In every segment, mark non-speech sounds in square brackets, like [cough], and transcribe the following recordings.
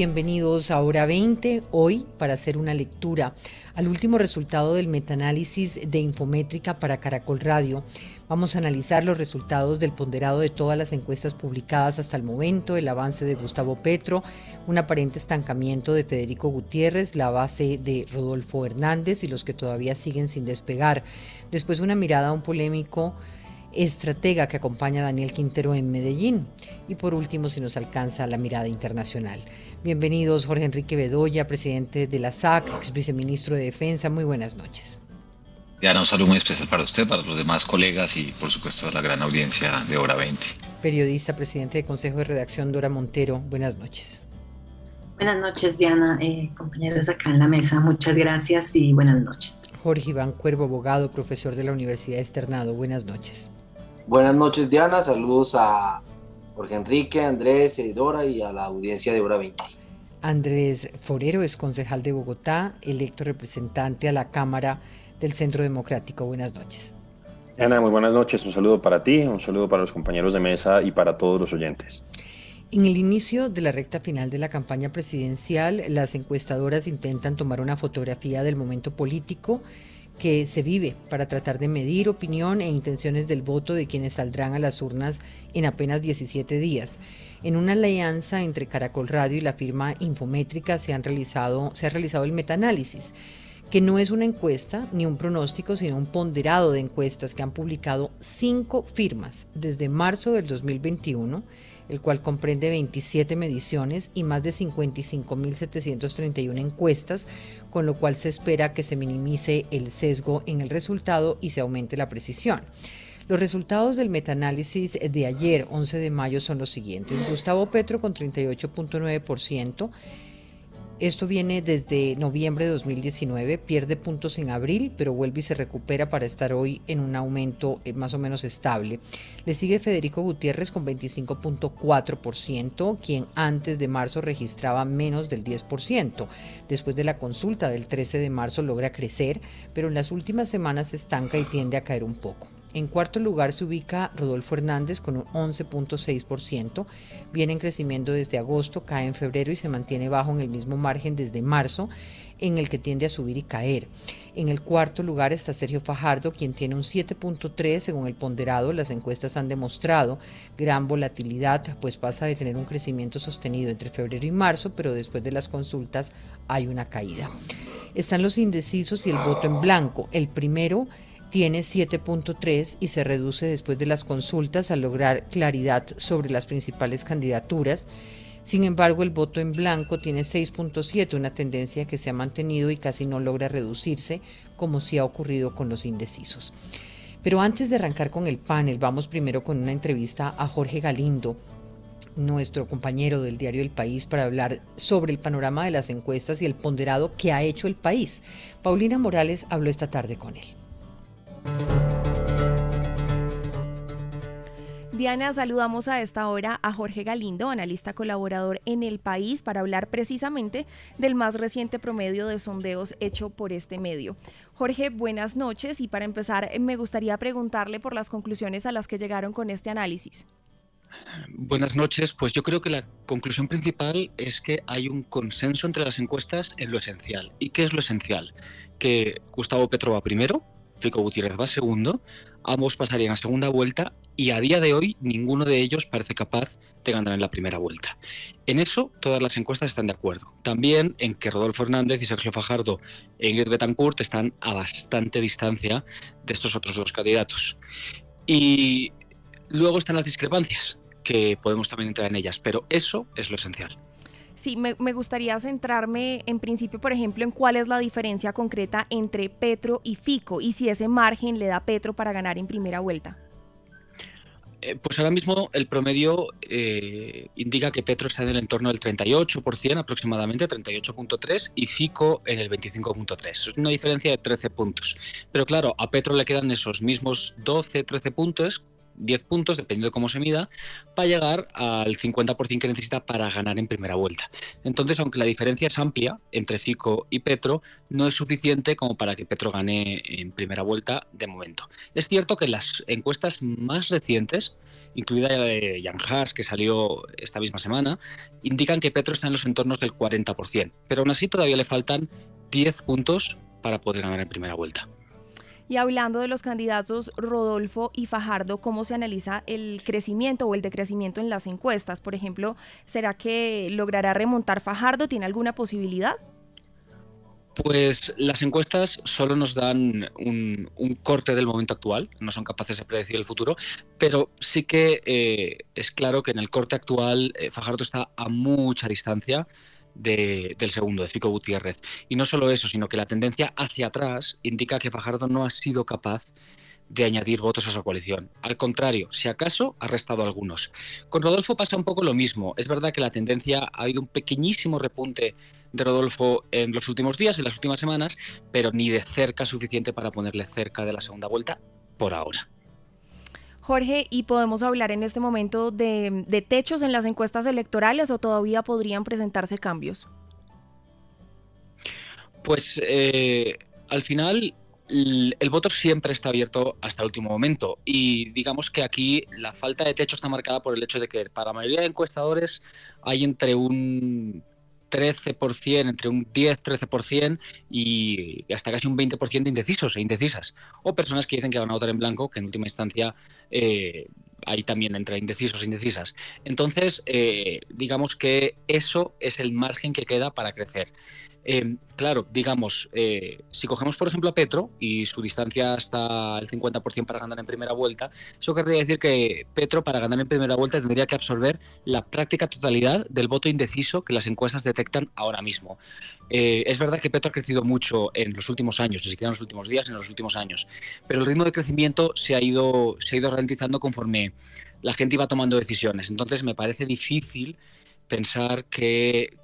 Bienvenidos a Hora 20, hoy para hacer una lectura al último resultado del metaanálisis de Infométrica para Caracol Radio. Vamos a analizar los resultados del ponderado de todas las encuestas publicadas hasta el momento, el avance de Gustavo Petro, un aparente estancamiento de Federico Gutiérrez, la base de Rodolfo Hernández y los que todavía siguen sin despegar. Después una mirada a un polémico estratega que acompaña a Daniel Quintero en Medellín. Y por último, si nos alcanza la mirada internacional. Bienvenidos, Jorge Enrique Bedoya, presidente de la SAC, ex viceministro de Defensa. Muy buenas noches. Diana, un saludo muy especial para usted, para los demás colegas y, por supuesto, a la gran audiencia de Hora 20. Periodista, presidente de Consejo de Redacción, Dora Montero. Buenas noches. Buenas noches, Diana, eh, compañeros acá en la mesa. Muchas gracias y buenas noches. Jorge Iván Cuervo, abogado, profesor de la Universidad Externado. Buenas noches. Buenas noches, Diana. Saludos a Jorge Enrique, Andrés, Dora y a la audiencia de Hora 20. Andrés Forero es concejal de Bogotá, electo representante a la Cámara del Centro Democrático. Buenas noches. Diana, muy buenas noches. Un saludo para ti, un saludo para los compañeros de mesa y para todos los oyentes. En el inicio de la recta final de la campaña presidencial, las encuestadoras intentan tomar una fotografía del momento político que se vive para tratar de medir opinión e intenciones del voto de quienes saldrán a las urnas en apenas 17 días. En una alianza entre Caracol Radio y la firma Infométrica se, han realizado, se ha realizado el metaanálisis que no es una encuesta ni un pronóstico, sino un ponderado de encuestas que han publicado cinco firmas desde marzo del 2021 el cual comprende 27 mediciones y más de 55.731 encuestas, con lo cual se espera que se minimice el sesgo en el resultado y se aumente la precisión. Los resultados del metaanálisis de ayer, 11 de mayo, son los siguientes. Gustavo Petro con 38.9%, esto viene desde noviembre de 2019, pierde puntos en abril, pero vuelve y se recupera para estar hoy en un aumento eh, más o menos estable. Le sigue Federico Gutiérrez con 25.4%, quien antes de marzo registraba menos del 10%. Después de la consulta del 13 de marzo logra crecer, pero en las últimas semanas se estanca y tiende a caer un poco. En cuarto lugar se ubica Rodolfo Hernández con un 11.6%. Viene en crecimiento desde agosto, cae en febrero y se mantiene bajo en el mismo margen desde marzo, en el que tiende a subir y caer. En el cuarto lugar está Sergio Fajardo, quien tiene un 7.3 según el ponderado. Las encuestas han demostrado gran volatilidad, pues pasa de tener un crecimiento sostenido entre febrero y marzo, pero después de las consultas hay una caída. Están los indecisos y el voto en blanco. El primero tiene 7.3 y se reduce después de las consultas al lograr claridad sobre las principales candidaturas. Sin embargo, el voto en blanco tiene 6.7, una tendencia que se ha mantenido y casi no logra reducirse, como sí ha ocurrido con los indecisos. Pero antes de arrancar con el panel, vamos primero con una entrevista a Jorge Galindo, nuestro compañero del diario El País, para hablar sobre el panorama de las encuestas y el ponderado que ha hecho el país. Paulina Morales habló esta tarde con él. Diana, saludamos a esta hora a Jorge Galindo, analista colaborador en El País, para hablar precisamente del más reciente promedio de sondeos hecho por este medio. Jorge, buenas noches y para empezar me gustaría preguntarle por las conclusiones a las que llegaron con este análisis. Buenas noches. Pues yo creo que la conclusión principal es que hay un consenso entre las encuestas en lo esencial. ¿Y qué es lo esencial? Que Gustavo Petro va primero, Fico Gutiérrez va segundo, ambos pasarían a segunda vuelta y a día de hoy ninguno de ellos parece capaz de ganar en la primera vuelta. En eso todas las encuestas están de acuerdo. También en que Rodolfo Hernández y Sergio Fajardo e Ingrid Betancourt están a bastante distancia de estos otros dos candidatos. Y luego están las discrepancias, que podemos también entrar en ellas, pero eso es lo esencial. Sí, me, gustaría centrarme en principio, por ejemplo, en cuál es la diferencia concreta entre Petro y Fico y si ese margen le da Petro para ganar en primera vuelta. Eh, pues ahora mismo el promedio eh, indica que Petro está en el entorno del 38% aproximadamente, 38.3, y Fico en el 25.3. Es una diferencia de 13 puntos. Pero claro, a Petro le quedan esos mismos 12, 13 puntos 10 puntos, dependiendo de cómo se mida, para llegar al 50% que necesita para ganar en primera vuelta. Entonces, aunque la diferencia es amplia entre Fico y Petro, no es suficiente como para que Petro gane en primera vuelta de momento. Es cierto que las encuestas más recientes, incluida la de Jan Haas, que salió esta misma semana, indican que Petro está en los entornos del 40%, pero aún así todavía le faltan 10 puntos para poder ganar en primera vuelta. Y hablando de los candidatos Rodolfo y Fajardo, ¿cómo se analiza el crecimiento o el decrecimiento en las encuestas? Por ejemplo, ¿será que logrará remontar Fajardo? ¿Tiene alguna posibilidad? Pues las encuestas solo nos dan un, corte del momento actual, no son capaces de predecir el futuro, pero sí que eh, es claro que en el corte actual eh, Fajardo está a mucha distancia del segundo, de Fico Gutiérrez. Y no solo eso, sino que la tendencia hacia atrás indica que Fajardo no ha sido capaz de añadir votos a su coalición. Al contrario, si acaso ha restado algunos. Con Rodolfo pasa un poco lo mismo. Es verdad que la tendencia ha habido un pequeñísimo repunte de Rodolfo en los últimos días, en las últimas semanas, pero ni de cerca suficiente para ponerle cerca de la segunda vuelta por ahora. Jorge, ¿y podemos hablar en este momento de, techos en las encuestas electorales o todavía podrían presentarse cambios? Pues eh, al final el, el, voto siempre está abierto hasta el último momento y digamos que aquí la falta de techo está marcada por el hecho de que para la mayoría de encuestadores hay entre un 13%, entre un 10-13% y hasta casi un 20% de indecisos e indecisas. O personas que dicen que van a votar en blanco, que en última instancia eh, ahí también entre indecisos e indecisas. Entonces, eh, digamos que eso es el margen que queda para crecer. Eh, claro, digamos, eh, si cogemos por ejemplo a Petro y su distancia hasta el 50% para ganar en primera vuelta, eso querría decir que Petro para ganar en primera vuelta tendría que absorber la práctica totalidad del voto indeciso que las encuestas detectan ahora mismo. Eh, es verdad que Petro ha crecido mucho en los últimos años, ni siquiera en los últimos días, en los últimos años, pero el ritmo de crecimiento se ha ido, se ha ido ralentizando conforme la gente iba tomando decisiones. Entonces me parece difícil pensar que,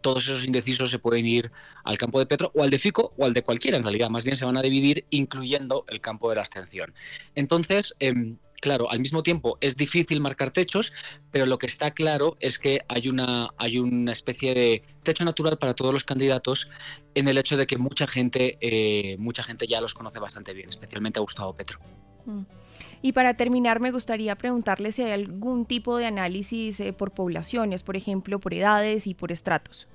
todos esos indecisos se pueden ir al campo de Petro o al de Fico o al de cualquiera en realidad, más bien se van a dividir incluyendo el campo de la abstención. Entonces, em, claro, al mismo tiempo es difícil marcar techos, pero lo que está claro es que hay una, hay una especie de techo natural para todos los candidatos en el hecho de que mucha gente, eh, mucha gente ya los conoce bastante bien, especialmente a Gustavo Petro. Mm. Y para terminar, me gustaría preguntarle si hay algún tipo de análisis eh, por poblaciones, por ejemplo, por edades y por estratos.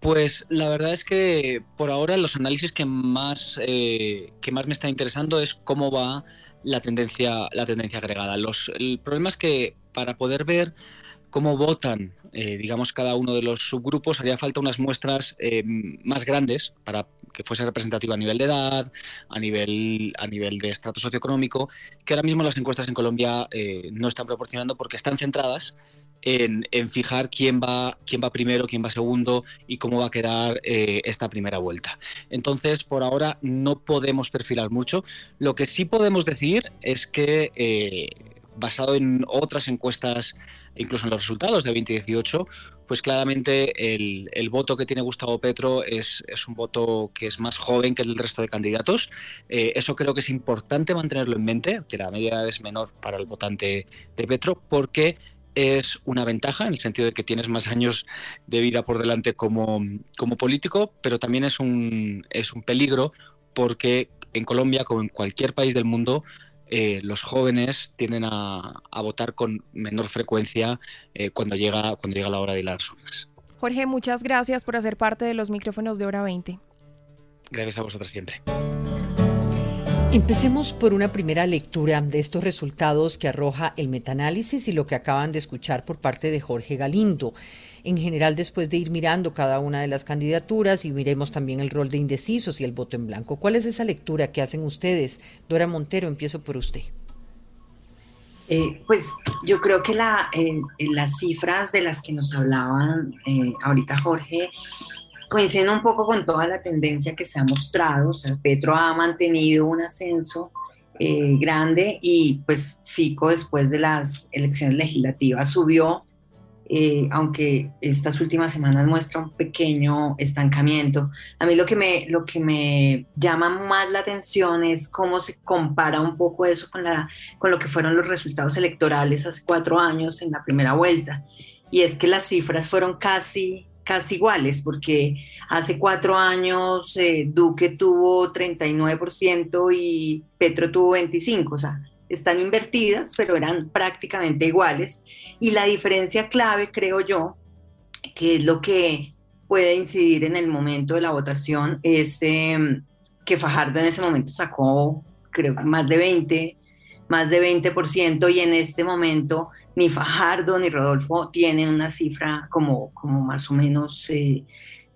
Pues la verdad es que por ahora los análisis que más, eh, que más me está interesando es cómo va la tendencia, la tendencia agregada. Los, el problema es que para poder ver cómo votan, eh, digamos, cada uno de los subgrupos, haría falta unas muestras más grandes para fuese representativa a nivel de edad, a nivel, a nivel de estrato socioeconómico, que ahora mismo las encuestas en Colombia eh, no están proporcionando porque están centradas en, fijar quién va, quién va primero, quién va segundo y cómo va a quedar eh, esta primera vuelta. Entonces, por ahora no podemos perfilar mucho. Lo que sí podemos decir es que, eh, basado en otras encuestas, incluso en los resultados de 2018, pues claramente el, voto que tiene Gustavo Petro es, un voto que es más joven que el resto de candidatos. Eh, eso creo que es importante mantenerlo en mente, que la media es menor para el votante de Petro, porque es una ventaja en el sentido de que tienes más años de vida por delante como, como político, pero también es un, es un peligro porque en Colombia, como en cualquier país del mundo, eh, los jóvenes tienden a, votar con menor frecuencia eh, cuando, llega, cuando llega la hora de las urnas. Jorge, muchas gracias por hacer parte de los micrófonos de Hora 20. Gracias a vosotros siempre. Empecemos por una primera lectura de estos resultados que arroja el metaanálisis y lo que acaban de escuchar por parte de Jorge Galindo. En general, después de ir mirando cada una de las candidaturas y miremos también el rol de indecisos y el voto en blanco, ¿cuál es esa lectura que hacen ustedes? Dora Montero, empiezo por usted. Eh, pues yo creo que la, las cifras de las que nos hablaban eh, ahorita Jorge coinciden un poco con toda la tendencia que se ha mostrado. O sea, Petro ha mantenido un ascenso eh, grande y pues Fico después de las elecciones legislativas subió, eh, aunque estas últimas semanas muestra un pequeño estancamiento. A mí lo que, me, lo que me llama más la atención es cómo se compara un poco eso con, la, con lo que fueron los resultados electorales hace cuatro años en la primera vuelta. Y es que las cifras fueron casi casi iguales, porque hace cuatro años eh, Duque tuvo 39% y Petro tuvo 25%, o sea, están invertidas, pero eran prácticamente iguales. Y la diferencia clave, creo yo, que es lo que puede incidir en el momento de la votación, es em, que Fajardo en ese momento sacó, creo, más de 20, más de 20%, y en este momento ni Fajardo ni Rodolfo tienen una cifra como, como más o menos eh,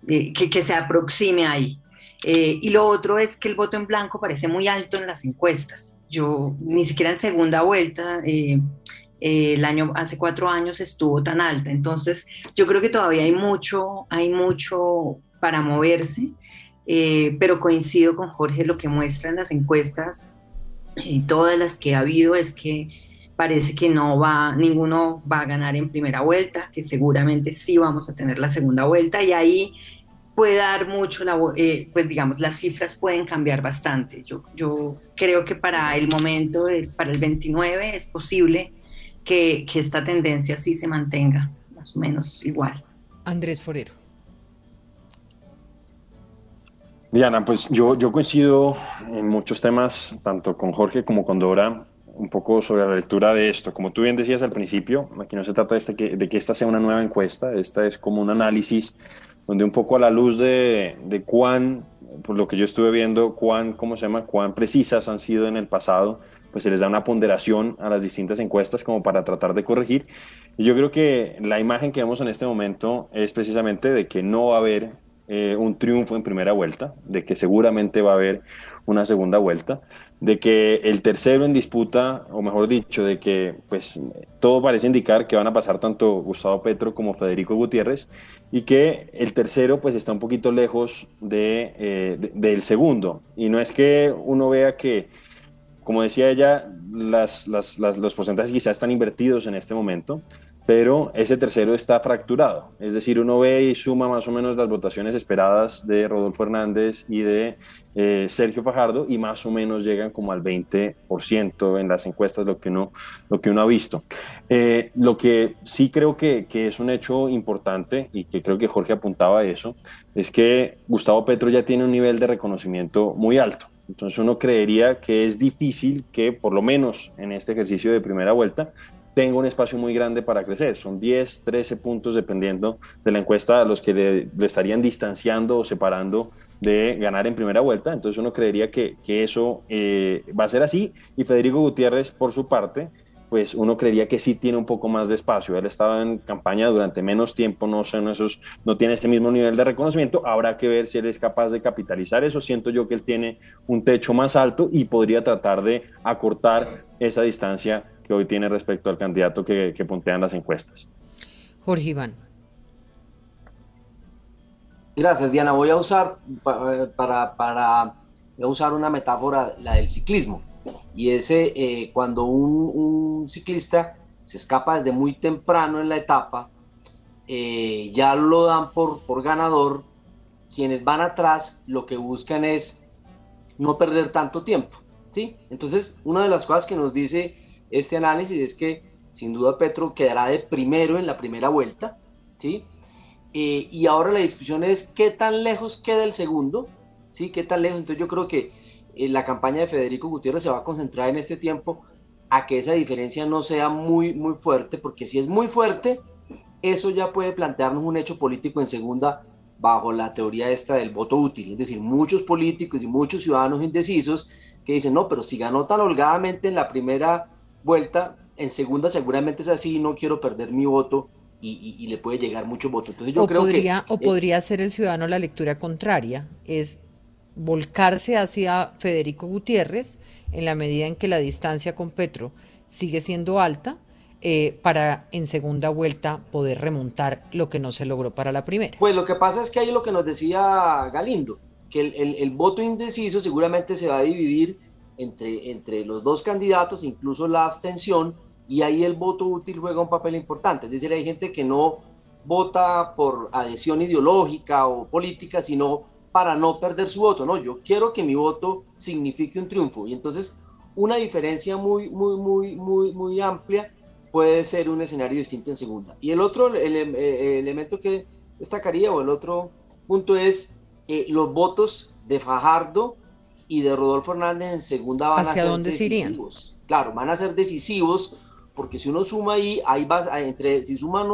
que, se aproxime ahí. Eh, y lo otro es que el voto en blanco parece muy alto en las encuestas. Yo ni siquiera en segunda vuelta, eh, el año hace cuatro años estuvo tan alta. Entonces, yo creo que todavía hay mucho, hay mucho para moverse, pero coincido con Jorge, lo que muestran las encuestas, todas las que ha habido, es que parece que no va, ninguno va a ganar en primera vuelta, que seguramente sí vamos a tener la segunda vuelta y ahí puede dar mucho, eh, pues digamos, las cifras pueden cambiar bastante. Yo creo que para el momento, para el 29 es posible que, que esta tendencia sí se mantenga más o menos igual. Andrés Forero. Diana, pues yo, yo coincido en muchos temas, tanto con Jorge como con Dora un poco sobre la lectura de esto. Como tú bien decías al principio, aquí no se trata de, este que, de que esta sea una nueva encuesta, esta es como un análisis donde un poco a la luz de, de cuán, por lo que yo estuve viendo, cuán, ¿cómo se llama?, cuán precisas han sido en el pasado, pues se les da una ponderación a las distintas encuestas como para tratar de corregir. Y yo creo que la imagen que vemos en este momento es precisamente de que no va a haber eh, un triunfo en primera vuelta, de que seguramente va a haber una segunda vuelta, de que el tercero en disputa, o mejor dicho, de que pues todo parece indicar que van a pasar tanto Gustavo Petro como Federico Gutiérrez y que el tercero pues está un poquito lejos de, eh, del segundo. Y no es que uno vea que, como decía ella, las, los porcentajes quizás están invertidos en este momento, pero ese tercero está fracturado. Es decir, uno ve y suma más o menos las votaciones esperadas de Rodolfo Hernández y de eh, Sergio Fajardo y más o menos llegan como al 20% en las encuestas, lo que uno, lo que uno ha visto. Eh, lo que sí creo que, que, es un hecho importante y que creo que Jorge apuntaba a eso, es que Gustavo Petro ya tiene un nivel de reconocimiento muy alto. Entonces uno creería que es difícil que, por lo menos en este ejercicio de primera vuelta, tengo un espacio muy grande para crecer. Son 10, 13 puntos dependiendo de la encuesta a los que le, estarían distanciando o separando de ganar en primera vuelta. Entonces uno creería que, que eso eh, va a ser así. Y Federico Gutiérrez, por su parte, pues uno creería que sí tiene un poco más de espacio. Él estaba en campaña durante menos tiempo, no sé, esos, no tiene ese mismo nivel de reconocimiento. Habrá que ver si él es capaz de capitalizar eso. Siento yo que él tiene un techo más alto y podría tratar de acortar esa distancia que hoy tiene respecto al candidato que, que puntean las encuestas. Jorge Iván. Gracias, Diana. Voy a usar para, para usar una metáfora, la del ciclismo. Y ese, eh, cuando un, ciclista se escapa desde muy temprano en la etapa, eh, ya lo dan por, por ganador. Quienes van atrás lo que buscan es no perder tanto tiempo. ¿sí? Entonces, una de las cosas que nos dice este análisis es que sin duda Petro quedará de primero en la primera vuelta, ¿sí? Eh, y ahora la discusión es qué tan lejos queda el segundo, ¿sí? ¿Qué tan lejos? Entonces yo creo que la campaña de Federico Gutiérrez se va a concentrar en este tiempo a que esa diferencia no sea muy, muy fuerte, porque si es muy fuerte, eso ya puede plantearnos un hecho político en segunda bajo la teoría esta del voto útil, es decir, muchos políticos y muchos ciudadanos indecisos que dicen, no, pero si ganó tan holgadamente en la primera vuelta, en segunda seguramente es así, no quiero perder mi voto y, le puede llegar mucho voto. Entonces yo o creo podría, que... O podría ser el ciudadano la lectura contraria, es volcarse hacia Federico Gutiérrez en la medida en que la distancia con Petro sigue siendo alta eh, para en segunda vuelta poder remontar lo que no se logró para la primera. Pues lo que pasa es que ahí lo que nos decía Galindo, que el, el, voto indeciso seguramente se va a dividir entre, entre los dos candidatos, incluso la abstención, y ahí el voto útil juega un papel importante. Es decir, hay gente que no vota por adhesión ideológica o política, sino para no perder su voto. No, yo quiero que mi voto signifique un triunfo. Y entonces una diferencia muy, muy, muy, muy, muy amplia puede ser un escenario distinto en segunda. Y el otro eh, elemento que destacaría, o el otro punto es eh, los votos de Fajardo y de Rodolfo Hernández en segunda van a ser dónde decisivos. Claro, van a ser decisivos porque si uno suma ahí, ahí va, entre, si suman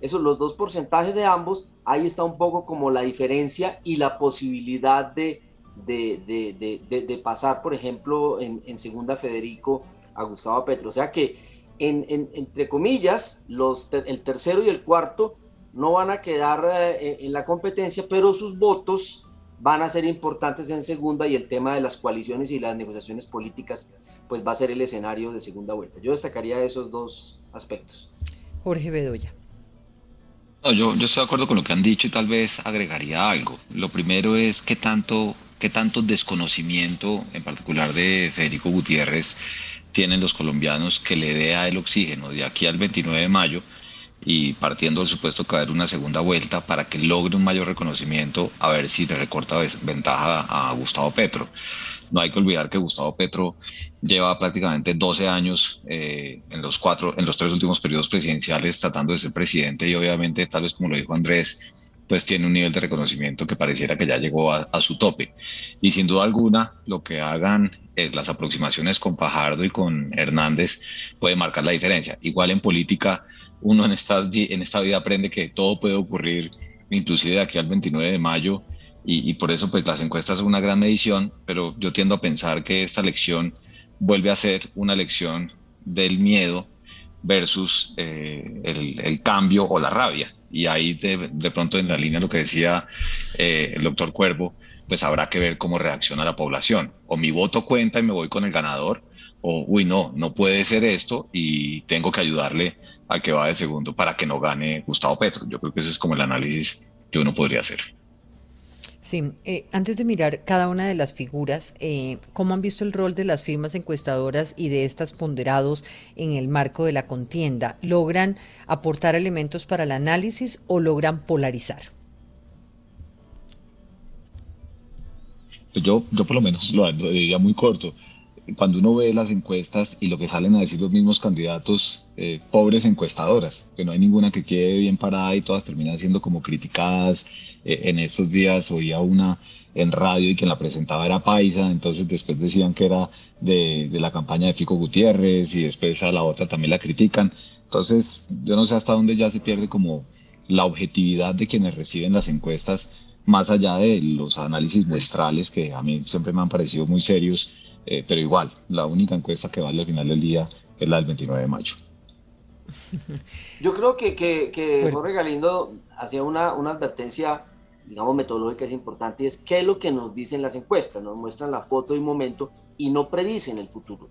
esos los dos porcentajes de ambos, ahí está un poco como la diferencia y la posibilidad de, de, de, de pasar, por ejemplo, en, segunda Federico a Gustavo Petro. O sea que entre comillas, los el tercero y el cuarto no van a quedar eh, en la competencia, pero sus votos van a ser importantes en segunda y el tema de las coaliciones y las negociaciones políticas pues va a ser el escenario de segunda vuelta. Yo destacaría esos dos aspectos. Jorge Bedoya. No, yo, yo estoy de acuerdo con lo que han dicho y tal vez agregaría algo. Lo primero es qué tanto, qué tanto desconocimiento, en particular de Federico Gutiérrez, tienen los colombianos que le dé a el oxígeno de aquí al 29 de mayo y partiendo del supuesto que va a haber una segunda vuelta para que logre un mayor reconocimiento a ver si le recorta ventaja a Gustavo Petro. No hay que olvidar que Gustavo Petro lleva prácticamente 12 años eh, en los cuatro, en los tres últimos periodos presidenciales tratando de ser presidente y obviamente, tal vez como lo dijo Andrés, pues tiene un nivel de reconocimiento que pareciera que ya llegó a, su tope. Y sin duda alguna, lo que hagan eh, las aproximaciones con Fajardo y con Hernández puede marcar la diferencia. Igual en política, uno en esta, en esta vida aprende que todo puede ocurrir, inclusive de aquí al 29 de mayo, y, por eso pues las encuestas son una gran medición, pero yo tiendo a pensar que esta elección vuelve a ser una elección del miedo versus eh, el, cambio o la rabia y ahí de, de, pronto en la línea lo que decía eh, el doctor Cuervo, pues habrá que ver cómo reacciona la población. O mi voto cuenta y me voy con el ganador, o uy, no, no puede ser esto y tengo que ayudarle al que va de segundo para que no gane Gustavo Petro. Yo creo que ese es como el análisis que uno podría hacer. Sí, eh, antes de mirar cada una de las figuras, eh, ¿cómo han visto el rol de las firmas encuestadoras y de estas ponderados en el marco de la contienda? ¿Logran aportar elementos para el análisis o logran polarizar? Yo, yo por lo menos lo diría muy corto cuando uno ve las encuestas y lo que salen a decir los mismos candidatos, eh, pobres encuestadoras, que no hay ninguna que quede bien parada y todas terminan siendo como criticadas. Eh, en esos días oía una en radio y quien la presentaba era Paisa, entonces después decían que era de, de la campaña de Fico Gutiérrez y después a la otra también la critican. Entonces yo no sé hasta dónde ya se pierde como la objetividad de quienes reciben las encuestas, más allá de los análisis muestrales que a mí siempre me han parecido muy serios eh, pero igual, la única encuesta que vale al final del día es la del 29 de mayo. [laughs] Yo creo que, que, Jorge Galindo hacía una, una advertencia, digamos, metodológica es importante, y es qué es lo que nos dicen las encuestas, nos muestran la foto y momento y no predicen el futuro.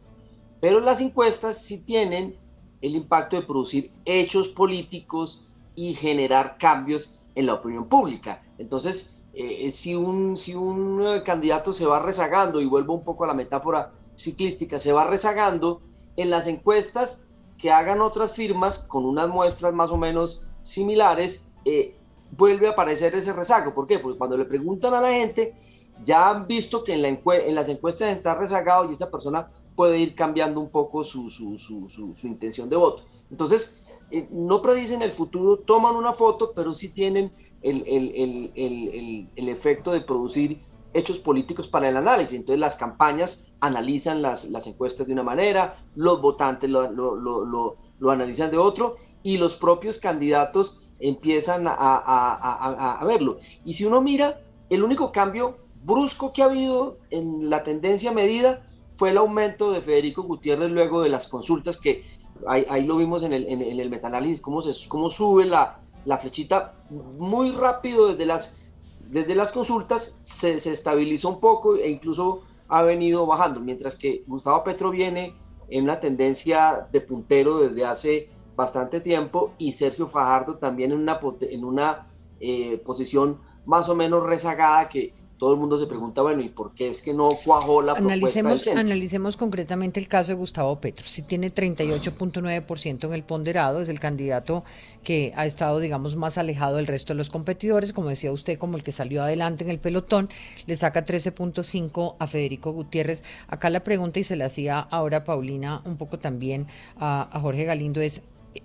Pero las encuestas sí tienen el impacto de producir hechos políticos y generar cambios en la opinión pública. Entonces, eh, si un, si un eh, candidato se va rezagando, y vuelvo un poco a la metáfora ciclística, se va rezagando en las encuestas que hagan otras firmas con unas muestras más o menos similares, eh, vuelve a aparecer ese rezago. ¿Por qué? Porque cuando le preguntan a la gente, ya han visto que en, la en las encuestas está rezagado y esa persona puede ir cambiando un poco su, su, su, su, intención de voto. Entonces, eh, no predicen el futuro, toman una foto, pero sí tienen el, el, el, el, efecto de producir hechos políticos para el análisis. Entonces las campañas analizan las, las encuestas de una manera, los votantes lo, lo, lo, lo, analizan de otro y los propios candidatos empiezan a, a, a, a, verlo. Y si uno mira, el único cambio brusco que ha habido en la tendencia medida fue el aumento de Federico Gutiérrez luego de las consultas que ahí, ahí lo vimos en el, en, en el cómo, se, cómo sube la, la flechita muy rápido desde las, desde las consultas, se, se estabilizó un poco e incluso ha venido bajando, mientras que Gustavo Petro viene en una tendencia de puntero desde hace bastante tiempo y Sergio Fajardo también en una, en una eh, posición más o menos rezagada que todo el mundo se pregunta, bueno, ¿y por qué es que no cuajó la analicemos, propuesta del Analicemos concretamente el caso de Gustavo Petro. Si tiene 38.9% en el ponderado, es el candidato que ha estado, digamos, más alejado del resto de los competidores, como decía usted, como el que salió adelante en el pelotón, le saca 13.5 a Federico Gutiérrez. Acá la pregunta, y se la hacía ahora Paulina un poco también a, a Jorge Galindo, es,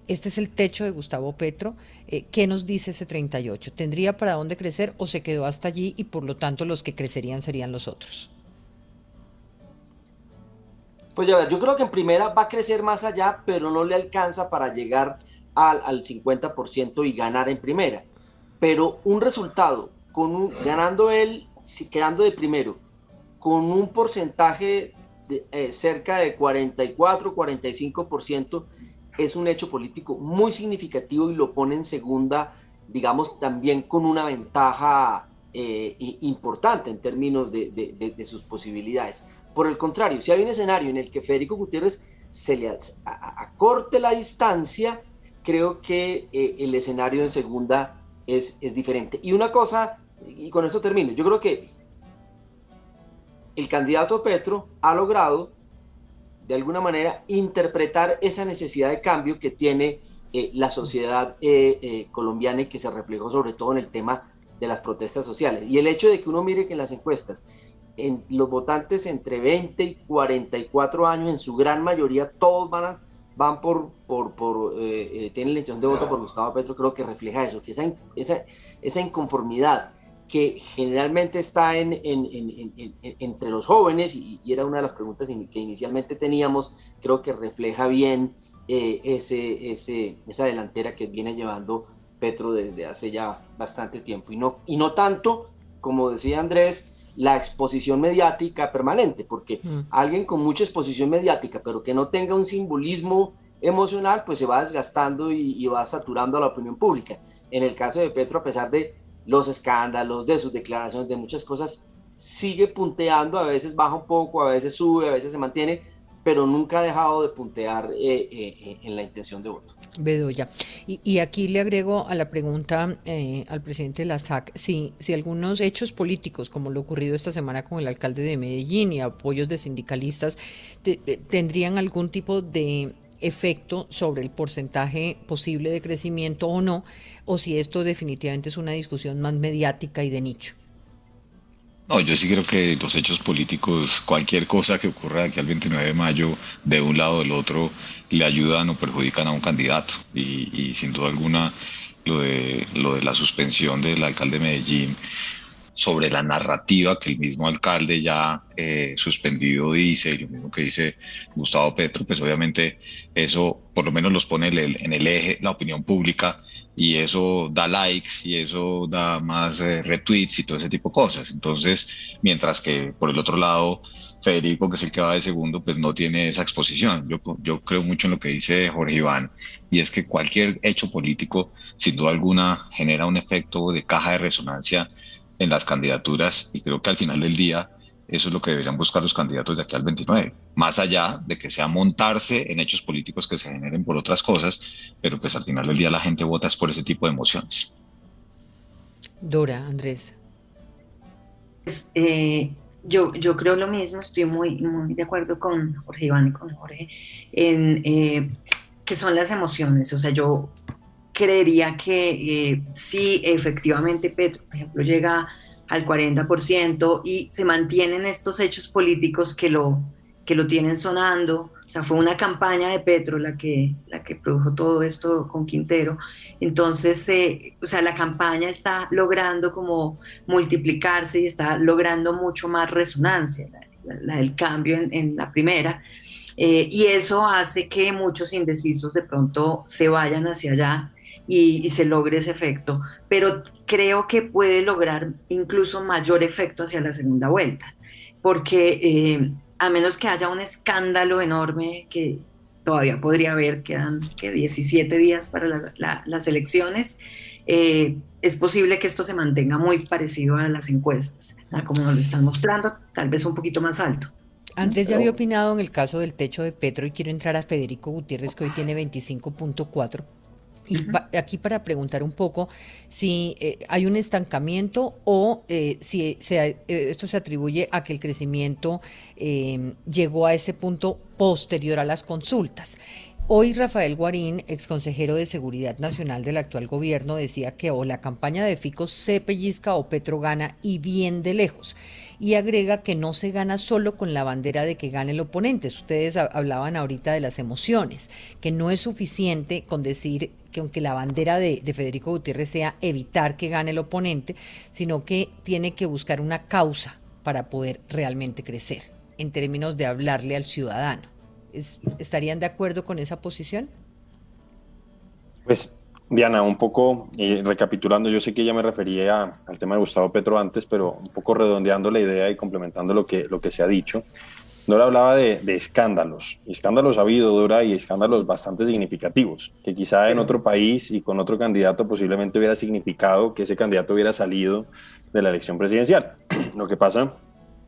este es el techo de Gustavo Petro. Eh, ¿Qué nos dice ese 38? ¿Tendría para dónde crecer o se quedó hasta allí y por lo tanto los que crecerían serían los otros? Pues ya ver, yo creo que en primera va a crecer más allá, pero no le alcanza para llegar al, al 50% y ganar en primera. Pero un resultado, ganando él, quedando de primero, con un porcentaje eh, cerca de 44, 45%, es un hecho político muy significativo y lo pone en segunda, digamos, también con una ventaja eh, importante en términos de, de, sus posibilidades. Por el contrario, si hay un escenario en el que Federico Gutiérrez se le acorte la distancia, creo que eh, el escenario en segunda es, es diferente. Y una cosa, y con esto termino, yo creo que el candidato Petro ha logrado de alguna manera interpretar esa necesidad de cambio que tiene eh, la sociedad eh, eh, colombiana y que se reflejó sobre todo en el tema de las protestas sociales. Y el hecho de que uno mire que en las encuestas, en los votantes entre 20 y 44 años, en su gran mayoría, todos van, van por, por, por tienen la intención de voto por Gustavo Petro, creo que refleja eso, que esa, esa, esa inconformidad que generalmente está en, en, en, entre los jóvenes, y, y, era una de las preguntas que inicialmente teníamos, creo que refleja bien eh, ese, ese, esa delantera que viene llevando Petro desde hace ya bastante tiempo, y no, y no tanto, como decía Andrés, la exposición mediática permanente, porque mm. alguien con mucha exposición mediática, pero que no tenga un simbolismo emocional, pues se va desgastando y, y va saturando a la opinión pública. En el caso de Petro, a pesar de los escándalos, de sus declaraciones, de muchas cosas, sigue punteando, a veces baja un poco, a veces sube, a veces se mantiene, pero nunca ha dejado de puntear eh, eh, en la intención de voto. Bedoya. Y, aquí le agrego a la pregunta eh, al presidente de la SAC si, si algunos hechos políticos, como lo ocurrido esta semana con el alcalde de Medellín y apoyos de sindicalistas, te, tendrían algún tipo de efecto sobre el porcentaje posible de crecimiento o no, o si esto definitivamente es una discusión más mediática y de nicho. No, yo sí creo que los hechos políticos, cualquier cosa que ocurra aquí al 29 de mayo, de un lado o del otro, le ayudan o perjudican a un candidato. Y, y sin duda alguna, lo de, lo de la suspensión del alcalde de Medellín sobre la narrativa que el mismo alcalde ya eh, suspendido dice, y lo mismo que dice Gustavo Petro, pues obviamente eso por lo menos los pone en el eje la opinión pública y eso da likes y eso da más eh, retweets y todo ese tipo de cosas. Entonces, mientras que por el otro lado, Federico, que es el que va de segundo, pues no tiene esa exposición. Yo, yo creo mucho en lo que dice Jorge Iván, y es que cualquier hecho político, sin duda alguna, genera un efecto de caja de resonancia en las candidaturas y creo que al final del día eso es lo que deberían buscar los candidatos de aquí al 29, más allá de que sea montarse en hechos políticos que se generen por otras cosas, pero pues al final del día la gente vota es por ese tipo de emociones. Dora, Andrés. Pues, eh, yo, yo creo lo mismo, estoy muy, muy de acuerdo con Jorge Iván y con Jorge, en eh, que son las emociones, o sea, yo creería que eh, si efectivamente Petro, por ejemplo, llega al 40% y se mantienen estos hechos políticos que lo, que lo tienen sonando. O sea, fue una campaña de Petro la que, la que produjo todo esto con Quintero. Entonces, eh, o sea, la campaña está logrando como multiplicarse y está logrando mucho más resonancia, la, del cambio en, la primera. Eh, y eso hace que muchos indecisos de pronto se vayan hacia allá y, se logre ese efecto. Pero creo que puede lograr incluso mayor efecto hacia la segunda vuelta, porque eh, a menos que haya un escándalo enorme que todavía podría haber, quedan que 17 días para las elecciones, eh, es posible que esto se mantenga muy parecido a las encuestas, como nos lo están mostrando, tal vez un poquito más alto. Antes ya había opinado en el caso del techo de Petro y quiero entrar a Federico Gutiérrez, que hoy tiene 25.4. Y aquí para preguntar un poco si eh, hay un estancamiento o eh, si eh, esto se atribuye a que el crecimiento llegó a ese punto posterior a las consultas. Hoy Rafael Guarín, ex consejero de Seguridad Nacional del actual gobierno, decía que o la campaña de Fico se pellizca o Petro gana y bien de lejos. Y agrega que no se gana solo con la bandera de que gane el oponente. Ustedes hablaban ahorita de las emociones, que no es suficiente con decir que aunque la bandera de, Federico Gutiérrez sea evitar que gane el oponente, sino que tiene que buscar una causa para poder realmente crecer, en términos de hablarle al ciudadano. ¿Estarían de acuerdo con esa posición? Pues, Diana, un poco eh, recapitulando, yo sé que ya me refería al tema de Gustavo Petro antes, pero un poco redondeando la idea y complementando lo que, lo que se ha dicho. No le hablaba de, escándalos. Escándalos ha habido, Dora, y escándalos bastante significativos, que quizá en otro país y con otro candidato posiblemente hubiera significado que ese candidato hubiera salido de la elección presidencial. [clears throat] Lo que pasa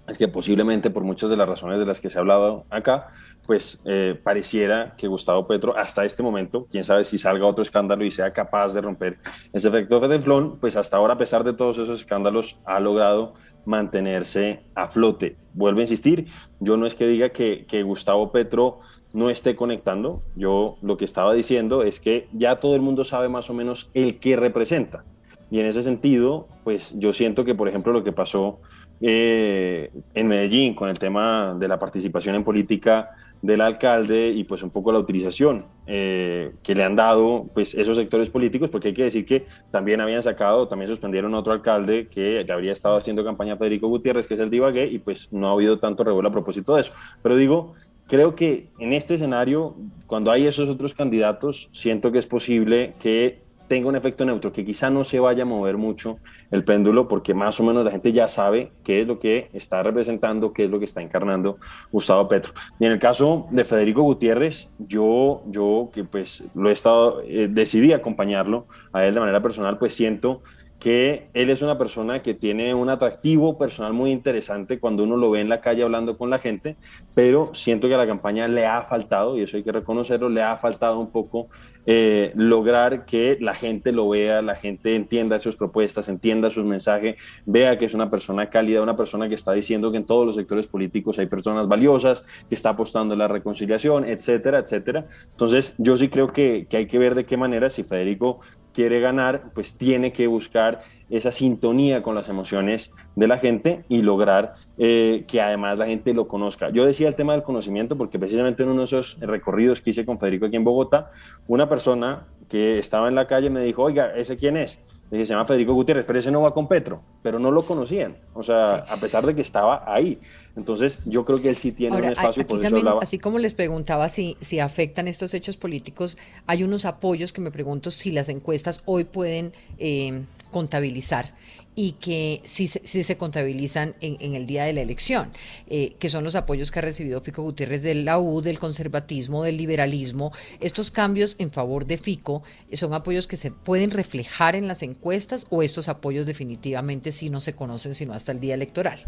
es que posiblemente por muchas de las razones de las que se ha hablado acá, pues eh, pareciera que Gustavo Petro hasta este momento, quién sabe si salga otro escándalo y sea capaz de romper ese efecto de flon, pues hasta ahora a pesar de todos esos escándalos ha logrado mantenerse a flote. Vuelvo a insistir, yo no es que diga que, Gustavo Petro no esté conectando, yo lo que estaba diciendo es que ya todo el mundo sabe más o menos el que representa. Y en ese sentido, pues yo siento que, por ejemplo, lo que pasó eh, en Medellín con el tema de la participación en política del alcalde y pues un poco la utilización eh, que le han dado pues esos sectores políticos, porque hay que decir que también habían sacado, también suspendieron a otro alcalde que habría estado haciendo campaña Federico Gutiérrez, que es el Divagué, y pues no ha habido tanto revuelo a propósito de eso. Pero digo, creo que en este escenario, cuando hay esos otros candidatos, siento que es posible que tenga un efecto neutro, que quizá no se vaya a mover mucho el péndulo, porque más o menos la gente ya sabe qué es lo que está representando, qué es lo que está encarnando Gustavo Petro. Y en el caso de Federico Gutiérrez, yo, yo que pues lo he estado, eh, decidí acompañarlo a él de manera personal, pues siento que él es una persona que tiene un atractivo personal muy interesante cuando uno lo ve en la calle hablando con la gente, pero siento que a la campaña le ha faltado, y eso hay que reconocerlo, le ha faltado un poco eh, lograr que la gente lo vea, la gente entienda sus propuestas, entienda sus mensajes, vea que es una persona cálida, una persona que está diciendo que en todos los sectores políticos hay personas valiosas, que está apostando en la reconciliación, etcétera, etcétera. Entonces, yo sí creo que hay que ver de qué manera, si Federico quiere ganar, pues tiene que buscar esa sintonía con las emociones de la gente y lograr eh, que además la gente lo conozca. Yo decía el tema del conocimiento porque precisamente en uno de esos recorridos que hice con Federico aquí en Bogotá, una persona que estaba en la calle me dijo, oiga, ¿ese quién es? se llama Federico Gutiérrez, pero ese no va con Petro, pero no lo conocían, o sea, a pesar de que estaba ahí. Entonces, yo creo que él sí tiene un espacio, por eso hablaba. Así como les preguntaba si, si afectan estos hechos políticos, hay unos apoyos que me pregunto si las encuestas hoy pueden eh, contabilizar y que sí, se contabilizan en, el día de la elección, eh, que son los apoyos que ha recibido Fico Gutiérrez del la U, del conservatismo, del liberalismo. Estos cambios en favor de Fico eh, son apoyos que se pueden reflejar en las encuestas o estos apoyos definitivamente sí no se conocen sino hasta el día electoral.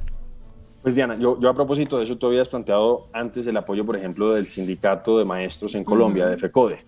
Pues Diana, yo, yo a propósito de eso, tú habías planteado antes el apoyo, por ejemplo, del sindicato de maestros en Colombia, de FECODE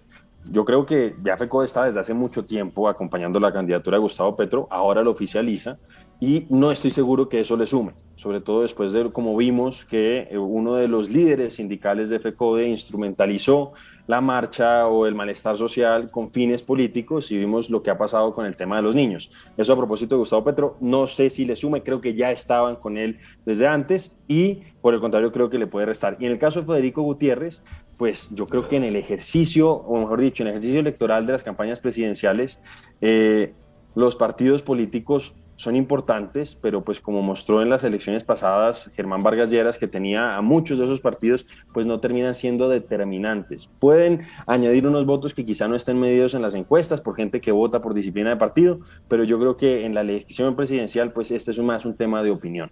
yo creo que ya FECODE está desde hace mucho tiempo acompañando la candidatura de Gustavo Petro, ahora lo oficializa y no estoy seguro que eso le sume, sobre todo después de como vimos que eh, uno de los líderes sindicales de FECODE instrumentalizó la marcha o el malestar social con fines políticos y vimos lo que ha pasado con el tema de los niños. Eso a propósito de Gustavo Petro, no sé si le sume, creo que ya estaban con él desde antes y por el contrario creo que le puede restar. Y en el caso de Federico Gutiérrez, pues yo creo que en el ejercicio, o mejor dicho, en el ejercicio electoral de las campañas presidenciales, eh, los partidos políticos son importantes, pero pues como mostró en las elecciones pasadas Germán Vargas Lleras, que tenía a muchos de esos partidos, pues no terminan siendo determinantes. Pueden añadir unos votos que quizá no estén medidos en las encuestas por gente que vota por disciplina de partido, pero yo creo que en la elección presidencial, pues este es más un tema de opinión.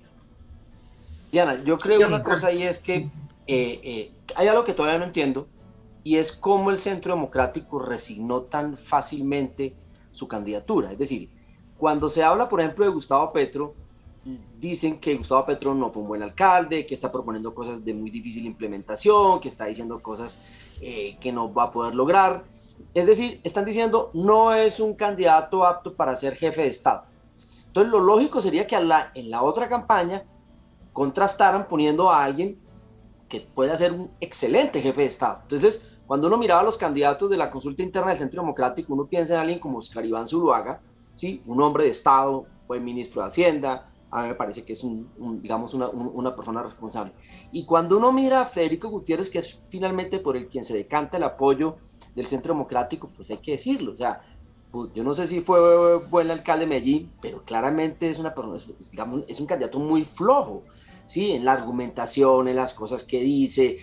Diana, yo creo una cosa y es que eh, eh, hay algo que todavía no entiendo, y es cómo el Centro Democrático resignó tan fácilmente su candidatura. Es decir, cuando se habla, por ejemplo, de Gustavo Petro, dicen que Gustavo Petro no fue un buen alcalde, que está proponiendo cosas de muy difícil implementación, que está diciendo cosas eh, que no va a poder lograr. Es decir, están diciendo no es un candidato apto para ser jefe de Estado. Entonces, lo lógico sería que en la otra campaña contrastaran poniendo a alguien que pueda ser un excelente jefe de Estado. Entonces, cuando uno miraba a los candidatos de la consulta interna del Centro Democrático, uno piensa en alguien como Oscar Iván Zuluaga, ¿sí? un hombre de Estado, buen ministro de Hacienda, a mí me parece que es un, digamos una, una, persona responsable. Y cuando uno mira a Federico Gutiérrez, que es finalmente por el quien se decanta el apoyo del Centro Democrático, pues hay que decirlo, o sea, pues, yo no sé si fue buen alcalde de Medellín, pero claramente es, una persona, es un candidato muy flojo, ¿sí? En la argumentación, en las cosas que dice,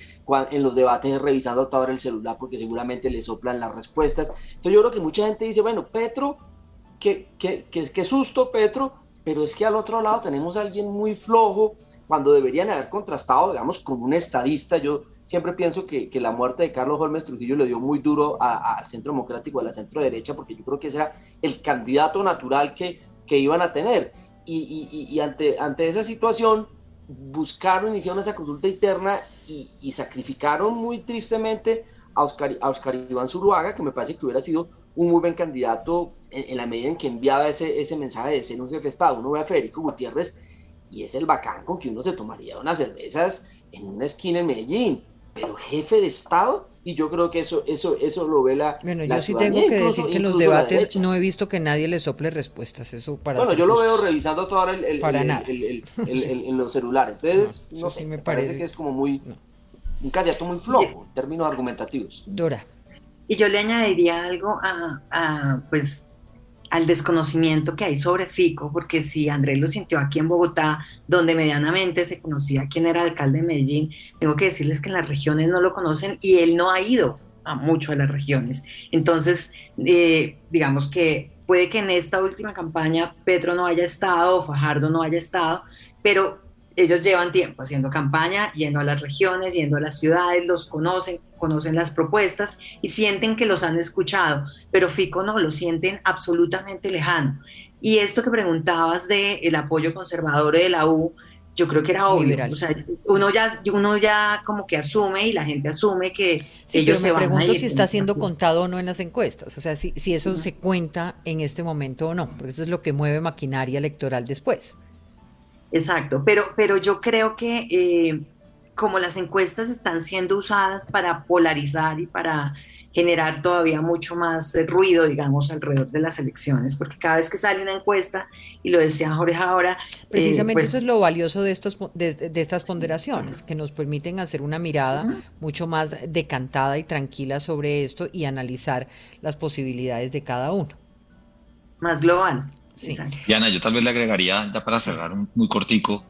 en los debates revisando todo el celular porque seguramente le soplan las respuestas. Entonces yo creo que mucha gente dice, bueno, Petro qué, susto, Petro, pero es que al otro lado tenemos a alguien muy flojo cuando deberían haber contrastado, digamos, con un estadista. Yo siempre pienso que, la muerte de Carlos Holmes Trujillo le dio muy duro al centro democrático, a la centro derecha, porque yo creo que ese era el candidato natural que, que iban a tener. Y, ante, ante esa situación, buscaron, iniciaron esa consulta interna y, sacrificaron muy tristemente a Oscar, a Oscar Iván Zuruaga, que me parece que hubiera sido un muy buen candidato en, la medida en que enviaba ese, ese mensaje de ser un jefe de Estado. Uno ve a Federico Gutiérrez y es el bacán con que uno se tomaría unas cervezas en una esquina en Medellín, pero jefe de Estado, y yo creo que eso, eso, eso lo ve la. Bueno, yo sí tengo que decir que en los debates no he visto que nadie le sople respuestas. Eso para Bueno, yo lo veo revisando todo el, el, en los celulares. Entonces, no, sé, me parece, que es como muy. Un candidato muy flojo en términos argumentativos. Dora. Y yo le añadiría algo a, pues, al desconocimiento que hay sobre Fico, porque si Andrés lo sintió aquí en Bogotá, donde medianamente se conocía quién era alcalde de Medellín, tengo que decirles que en las regiones no lo conocen y él no ha ido a mucho de las regiones. Entonces, eh, digamos que puede que en esta última campaña Petro no haya estado o Fajardo no haya estado, pero ellos llevan tiempo haciendo campaña, yendo a las regiones, yendo a las ciudades, los conocen, conocen las propuestas y sienten que los han escuchado, pero Fico no, lo sienten absolutamente lejano. Y esto que preguntabas de el apoyo conservador de la U, yo creo que era obvio. O sea, uno ya, uno ya como que asume y la gente asume que ellos se me pregunto si está siendo contado o no en las encuestas. O sea, si, si eso se cuenta en este momento o no, porque eso es lo que mueve maquinaria electoral después. Exacto, pero, pero yo creo que eh, como las encuestas están siendo usadas para polarizar y para generar todavía mucho más eh, ruido, digamos, alrededor de las elecciones, porque cada vez que sale una encuesta, y lo decía Jorge ahora... Eh, Precisamente pues eso es lo valioso de, estos, de, estas ponderaciones, que nos permiten hacer una mirada mucho más decantada y tranquila sobre esto y analizar las posibilidades de cada uno. Más global. Sí. Diana, yo tal vez le agregaría, ya para cerrar un, muy cortico,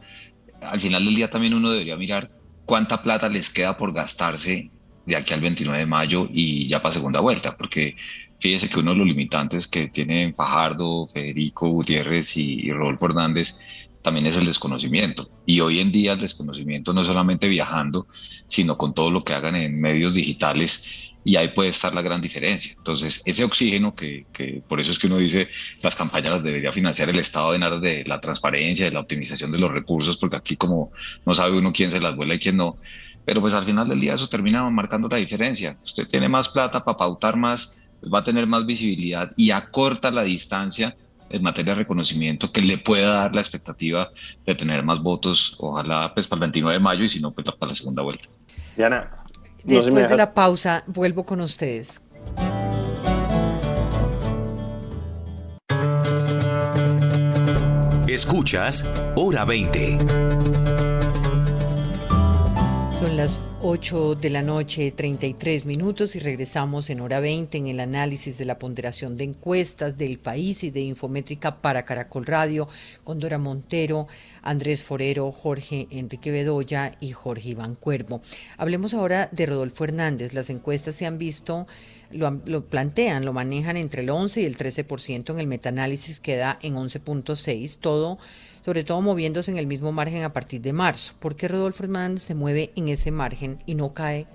al final del día también uno debería mirar cuánta plata les queda por gastarse de aquí al 29 de mayo y ya para segunda vuelta, porque fíjese que uno de los limitantes que tienen Fajardo, Federico Gutiérrez y, y Rodolfo Hernández también es el desconocimiento. Y hoy en día el desconocimiento no es solamente viajando, sino con todo lo que hagan en medios digitales y ahí puede estar la gran diferencia. Entonces, ese oxígeno que, que, por eso es que uno dice las campañas las debería financiar el Estado en aras de la transparencia, de la optimización de los recursos, porque aquí como no sabe uno quién se las vuela y quién no, pero pues al final del día eso termina marcando la diferencia. Usted tiene más plata para pautar más, va a tener más visibilidad y acorta la distancia en materia de reconocimiento que le pueda dar la expectativa de tener más votos, ojalá pues para el 29 de mayo y si no, pues para la segunda vuelta. Diana, Después de la pausa, vuelvo con ustedes. Escuchas Hora 20. Son las 8 de la noche, 33 minutos y regresamos en hora 20 en el análisis de la ponderación de encuestas del país y de Infométrica para Caracol Radio con Dora Montero, Andrés Forero, Jorge Enrique Bedoya y Jorge Iván Cuervo. Hablemos ahora de Rodolfo Hernández. Las encuestas se han visto, lo, lo plantean, lo manejan entre el 11 y el 13% en el metaanálisis queda en 11.6, todo sobre todo moviéndose en el mismo margen a partir de marzo. ¿Por qué Rodolfo Hernández se mueve en ese margen y no cae,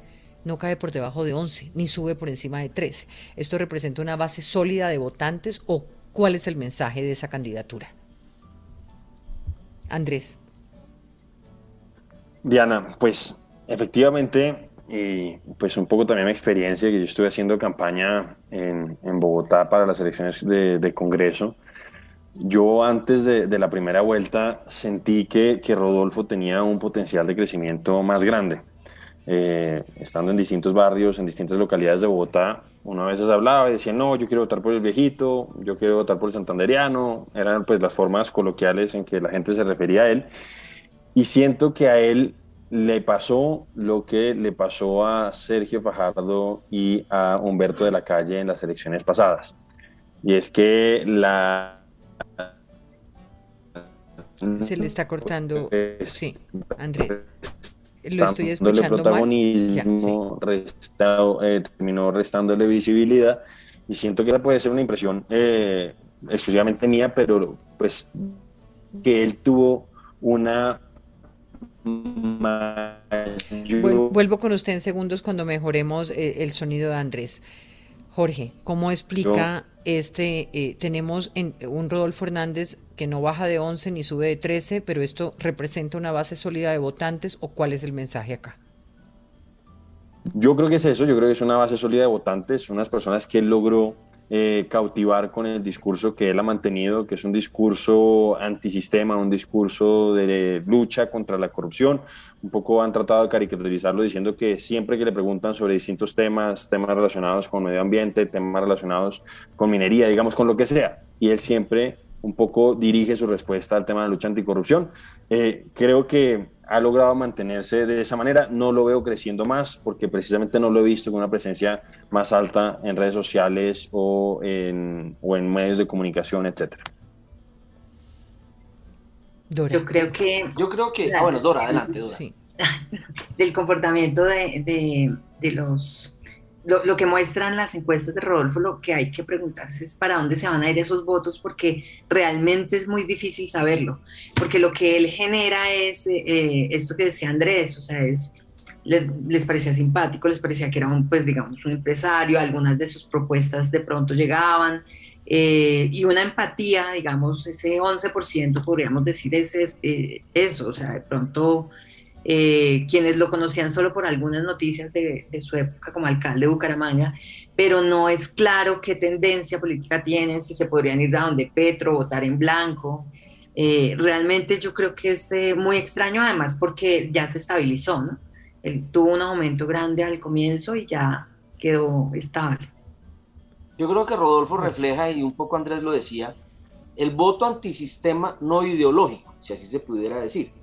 no cae por debajo de 11, ni sube por encima de 13? ¿Esto representa una base sólida de votantes o cuál es el mensaje de esa candidatura? Andrés. Diana, pues efectivamente, y pues un poco también mi experiencia, que yo estuve haciendo campaña en, en Bogotá para las elecciones de, de Congreso, yo antes de, la primera vuelta sentí que, que, Rodolfo tenía un potencial de crecimiento más grande. Eh, estando en distintos barrios, en distintas localidades de Bogotá, uno a veces hablaba y decía, no, yo quiero votar por el viejito, yo quiero votar por el santanderiano, eran pues las formas coloquiales en que la gente se refería a él. Y siento que a él le pasó lo que le pasó a Sergio Fajardo y a Humberto de la Calle en las elecciones pasadas. Y es que la se le está cortando. Sí, Andrés. Lo estoy escuchando protagonismo, eh, terminó restándole visibilidad y siento que esa puede ser una impresión eh, exclusivamente mía, pero pues que él tuvo una Vuelvo con usted en segundos cuando mejoremos eh, el sonido de Andrés. Jorge, ¿cómo explica este? Eh, tenemos en, un Rodolfo Hernández que no baja de 11 ni sube de 13, pero esto representa una base sólida de votantes o cuál es el mensaje acá? Yo creo que es eso, yo creo que es una base sólida de votantes, unas personas que él logró eh, cautivar con el discurso que él ha mantenido, que es un discurso antisistema, un discurso de lucha contra la corrupción. Un poco han tratado de caricaturizarlo diciendo que siempre que le preguntan sobre distintos temas, temas relacionados con medio ambiente, temas relacionados con minería, digamos, con lo que sea, y él siempre un poco dirige su respuesta al tema de la lucha anticorrupción. Eh, creo que ha logrado mantenerse de esa manera. No lo veo creciendo más porque precisamente no lo he visto con una presencia más alta en redes sociales o en, o en medios de comunicación, etcétera. Dora. Yo creo que... Yo creo que... Ah, bueno, Dora, adelante, Dora. Sí. [laughs] Del comportamiento de, de, de los lo, que muestran las encuestas de Rodolfo, lo que hay que preguntarse es para dónde se van a ir esos votos, porque realmente es muy difícil saberlo, porque lo que él genera es eh, esto que decía Andrés, o sea, es, les, les, parecía simpático, les parecía que era un, pues digamos, un empresario, algunas de sus propuestas de pronto llegaban, eh, y una empatía, digamos, ese 11% podríamos decir es, es eh, eso, o sea, de pronto eh, quienes lo conocían solo por algunas noticias de, su época como alcalde de Bucaramanga, pero no es claro qué tendencia política tienen, si se podrían ir a donde Petro, votar en blanco. Eh, realmente yo creo que es eh, muy extraño además porque ya se estabilizó, ¿no? Tuvo un aumento grande al comienzo y ya quedó estable. Yo creo que Rodolfo refleja, y un poco Andrés lo decía, el voto antisistema no ideológico, si así se pudiera decir.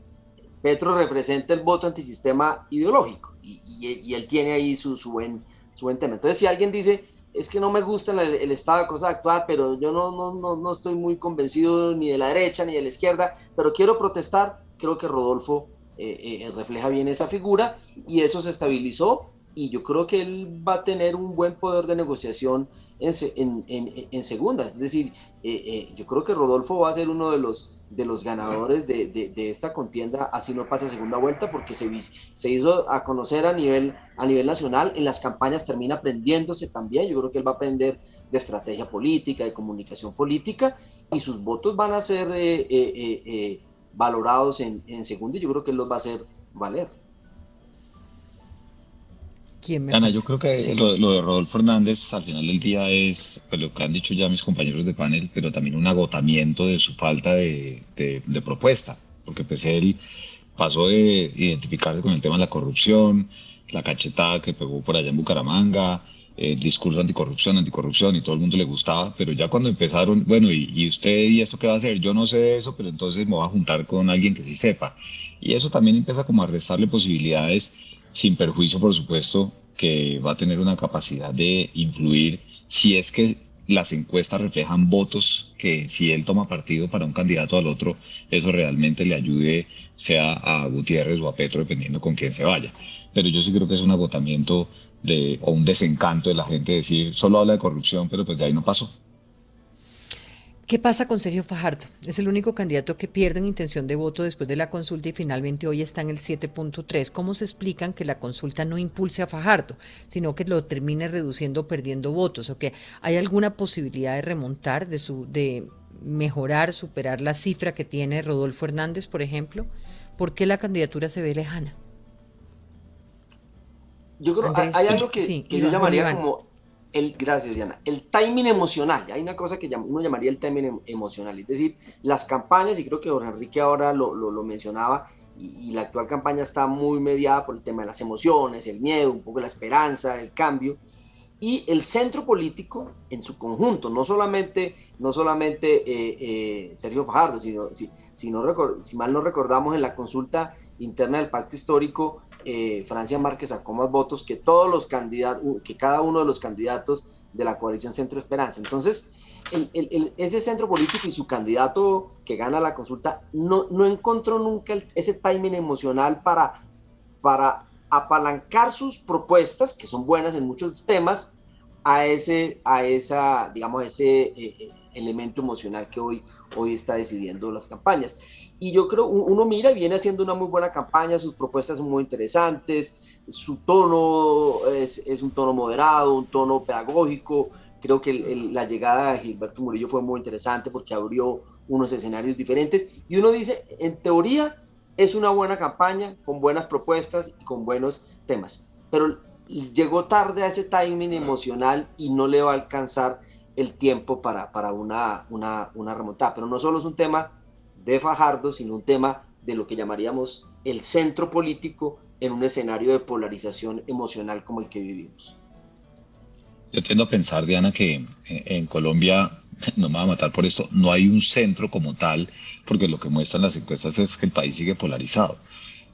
Petro representa el voto antisistema ideológico y, él tiene ahí su, buen, su buen tema. Entonces, si alguien dice, es que no me gusta el, estado de cosas actual, pero yo no, no, no, estoy muy convencido ni de la derecha ni de la izquierda, pero quiero protestar, creo que Rodolfo eh, eh, refleja bien esa figura y eso se estabilizó y yo creo que él va a tener un buen poder de negociación en, en, en, segunda. Es decir, eh, yo creo que Rodolfo va a ser uno de los de los ganadores de, de, esta contienda, así no pasa segunda vuelta, porque se, se hizo a conocer a nivel, a nivel nacional, en las campañas termina aprendiéndose también, yo creo que él va a aprender de estrategia política, de comunicación política, y sus votos van a ser eh, eh, eh, valorados en, en segunda, y yo creo que él los va a hacer valer. Ana, yo creo que lo, de Rodolfo Hernández al final del día es pues, lo que han dicho ya mis compañeros de panel, pero también un agotamiento de su falta de, de propuesta, porque pues él pasó de identificarse con el tema de la corrupción, la cachetada que pegó por allá en Bucaramanga, el discurso anticorrupción, anticorrupción y todo el mundo le gustaba, pero ya cuando empezaron, bueno, y, usted y esto qué va a hacer, yo no sé de eso, pero entonces me voy a juntar con alguien que sí sepa. Y eso también empieza como a restarle posibilidades, sin perjuicio, por supuesto, que va a tener una capacidad de influir si es que las encuestas reflejan votos que si él toma partido para un candidato al otro, eso realmente le ayude sea a Gutiérrez o a Petro, dependiendo con quién se vaya. Pero yo sí creo que es un agotamiento de, o un desencanto de la gente decir, solo habla de corrupción, pero pues de ahí no pasó. ¿Qué pasa con Sergio Fajardo? Es el único candidato que pierde en intención de voto después de la consulta y finalmente hoy está en el 7.3. ¿Cómo se explican que la consulta no impulse a Fajardo, sino que lo termine reduciendo, perdiendo votos? ¿O que hay alguna posibilidad de remontar, de, su, de mejorar, superar la cifra que tiene Rodolfo Hernández, por ejemplo? ¿Por qué la candidatura se ve lejana? Yo creo que hay algo que, yo llamaría como el, gracias Diana, el timing emocional. Hay una cosa que uno llamaría el timing em, emocional, es decir, las campañas, y creo que Jorge Enrique ahora lo, lo, mencionaba, y, la actual campaña está muy mediada por el tema de las emociones, el miedo, un poco la esperanza, el cambio, y el centro político en su conjunto, no solamente, no solamente eh, eh, Sergio Fajardo, sino, si, si, no si mal no recordamos en la consulta interna del pacto histórico, eh, Francia Márquez sacó más votos que todos los candidatos, que cada uno de los candidatos de la coalición Centro Esperanza. Entonces, ese centro político y su candidato que gana la consulta no, no encontró nunca ese timing emocional para, apalancar sus propuestas, que son buenas en muchos temas, a ese, a esa, digamos, ese eh, eh, elemento emocional que hoy, hoy está decidiendo las campañas. Y yo creo, uno mira y viene haciendo una muy buena campaña, sus propuestas son muy interesantes, su tono es, es un tono moderado, un tono pedagógico. Creo que la llegada de Gilberto Murillo fue muy interesante porque abrió unos escenarios diferentes. Y uno dice, en teoría, es una buena campaña, con buenas propuestas y con buenos temas. Pero llegó tarde a ese timing emocional y no le va a alcanzar el tiempo para, para una, una, una remontada. Pero no solo es un tema de Fajardo, sino un tema de lo que llamaríamos el centro político en un escenario de polarización emocional como el que vivimos. Yo tiendo a pensar, Diana, que en Colombia, [laughs] no me va a matar por esto, no hay un centro como tal, porque lo que muestran las encuestas es que el país sigue polarizado.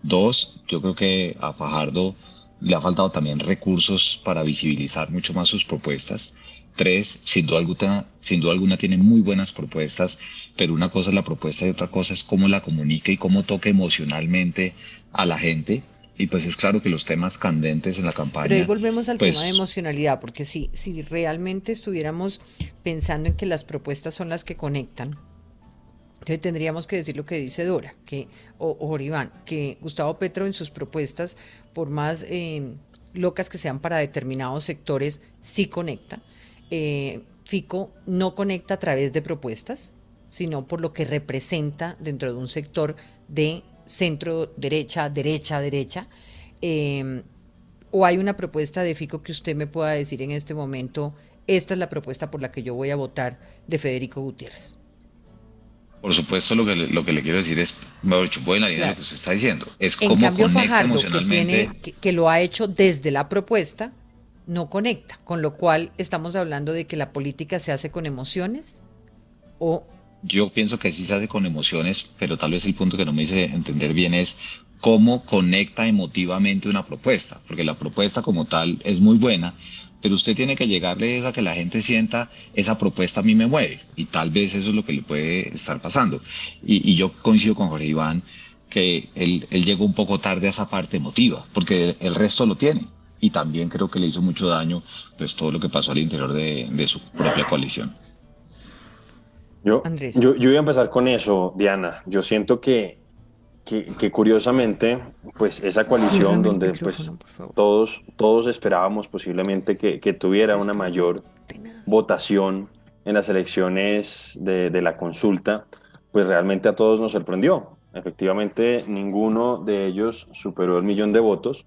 Dos, yo creo que a Fajardo le ha faltado también recursos para visibilizar mucho más sus propuestas. Tres, sin duda alguna, sin duda alguna tiene muy buenas propuestas, pero una cosa es la propuesta y otra cosa es cómo la comunica y cómo toca emocionalmente a la gente. Y pues es claro que los temas candentes en la campaña. Pero ahí volvemos al pues tema de emocionalidad, porque si, si realmente estuviéramos pensando en que las propuestas son las que conectan, entonces tendríamos que decir lo que dice Dora, que, o, o Iván, que Gustavo Petro en sus propuestas, por más eh, locas que sean para determinados sectores, sí conecta. Eh, Fico no conecta a través de propuestas, sino por lo que representa dentro de un sector de centro derecha, derecha, derecha. Em, o hay una propuesta de Fico que usted me pueda decir en este momento, esta es la propuesta por la que yo voy a votar de Federico Gutiérrez. Por supuesto, lo que, le, lo que le quiero decir es, mejor dicho, voy en la línea de lo que usted está diciendo. Es cómo conecta emocionalmente. que lo ha hecho desde la propuesta, no conecta, con lo cual estamos hablando de que la política se hace con emociones o... Yo pienso que sí se hace con emociones, pero tal vez el punto que no me hice entender bien es cómo conecta emotivamente una propuesta, porque la propuesta como tal es muy buena, pero usted tiene que llegarle a que la gente sienta esa propuesta a mí me mueve, y tal vez eso es lo que le puede estar pasando. Y, yo coincido con Jorge Iván que él, llegó un poco tarde a esa parte emotiva, porque el resto lo tiene y también creo que le hizo mucho daño pues todo lo que pasó al interior de, su propia coalición. Yo, yo, yo, voy a empezar con eso, Diana. Yo siento que, que, curiosamente, pues esa coalición donde pues todos, todos esperábamos posiblemente que, que tuviera una mayor votación en las elecciones de, de la consulta, pues realmente a todos nos sorprendió. Efectivamente, ninguno de ellos superó el millón de votos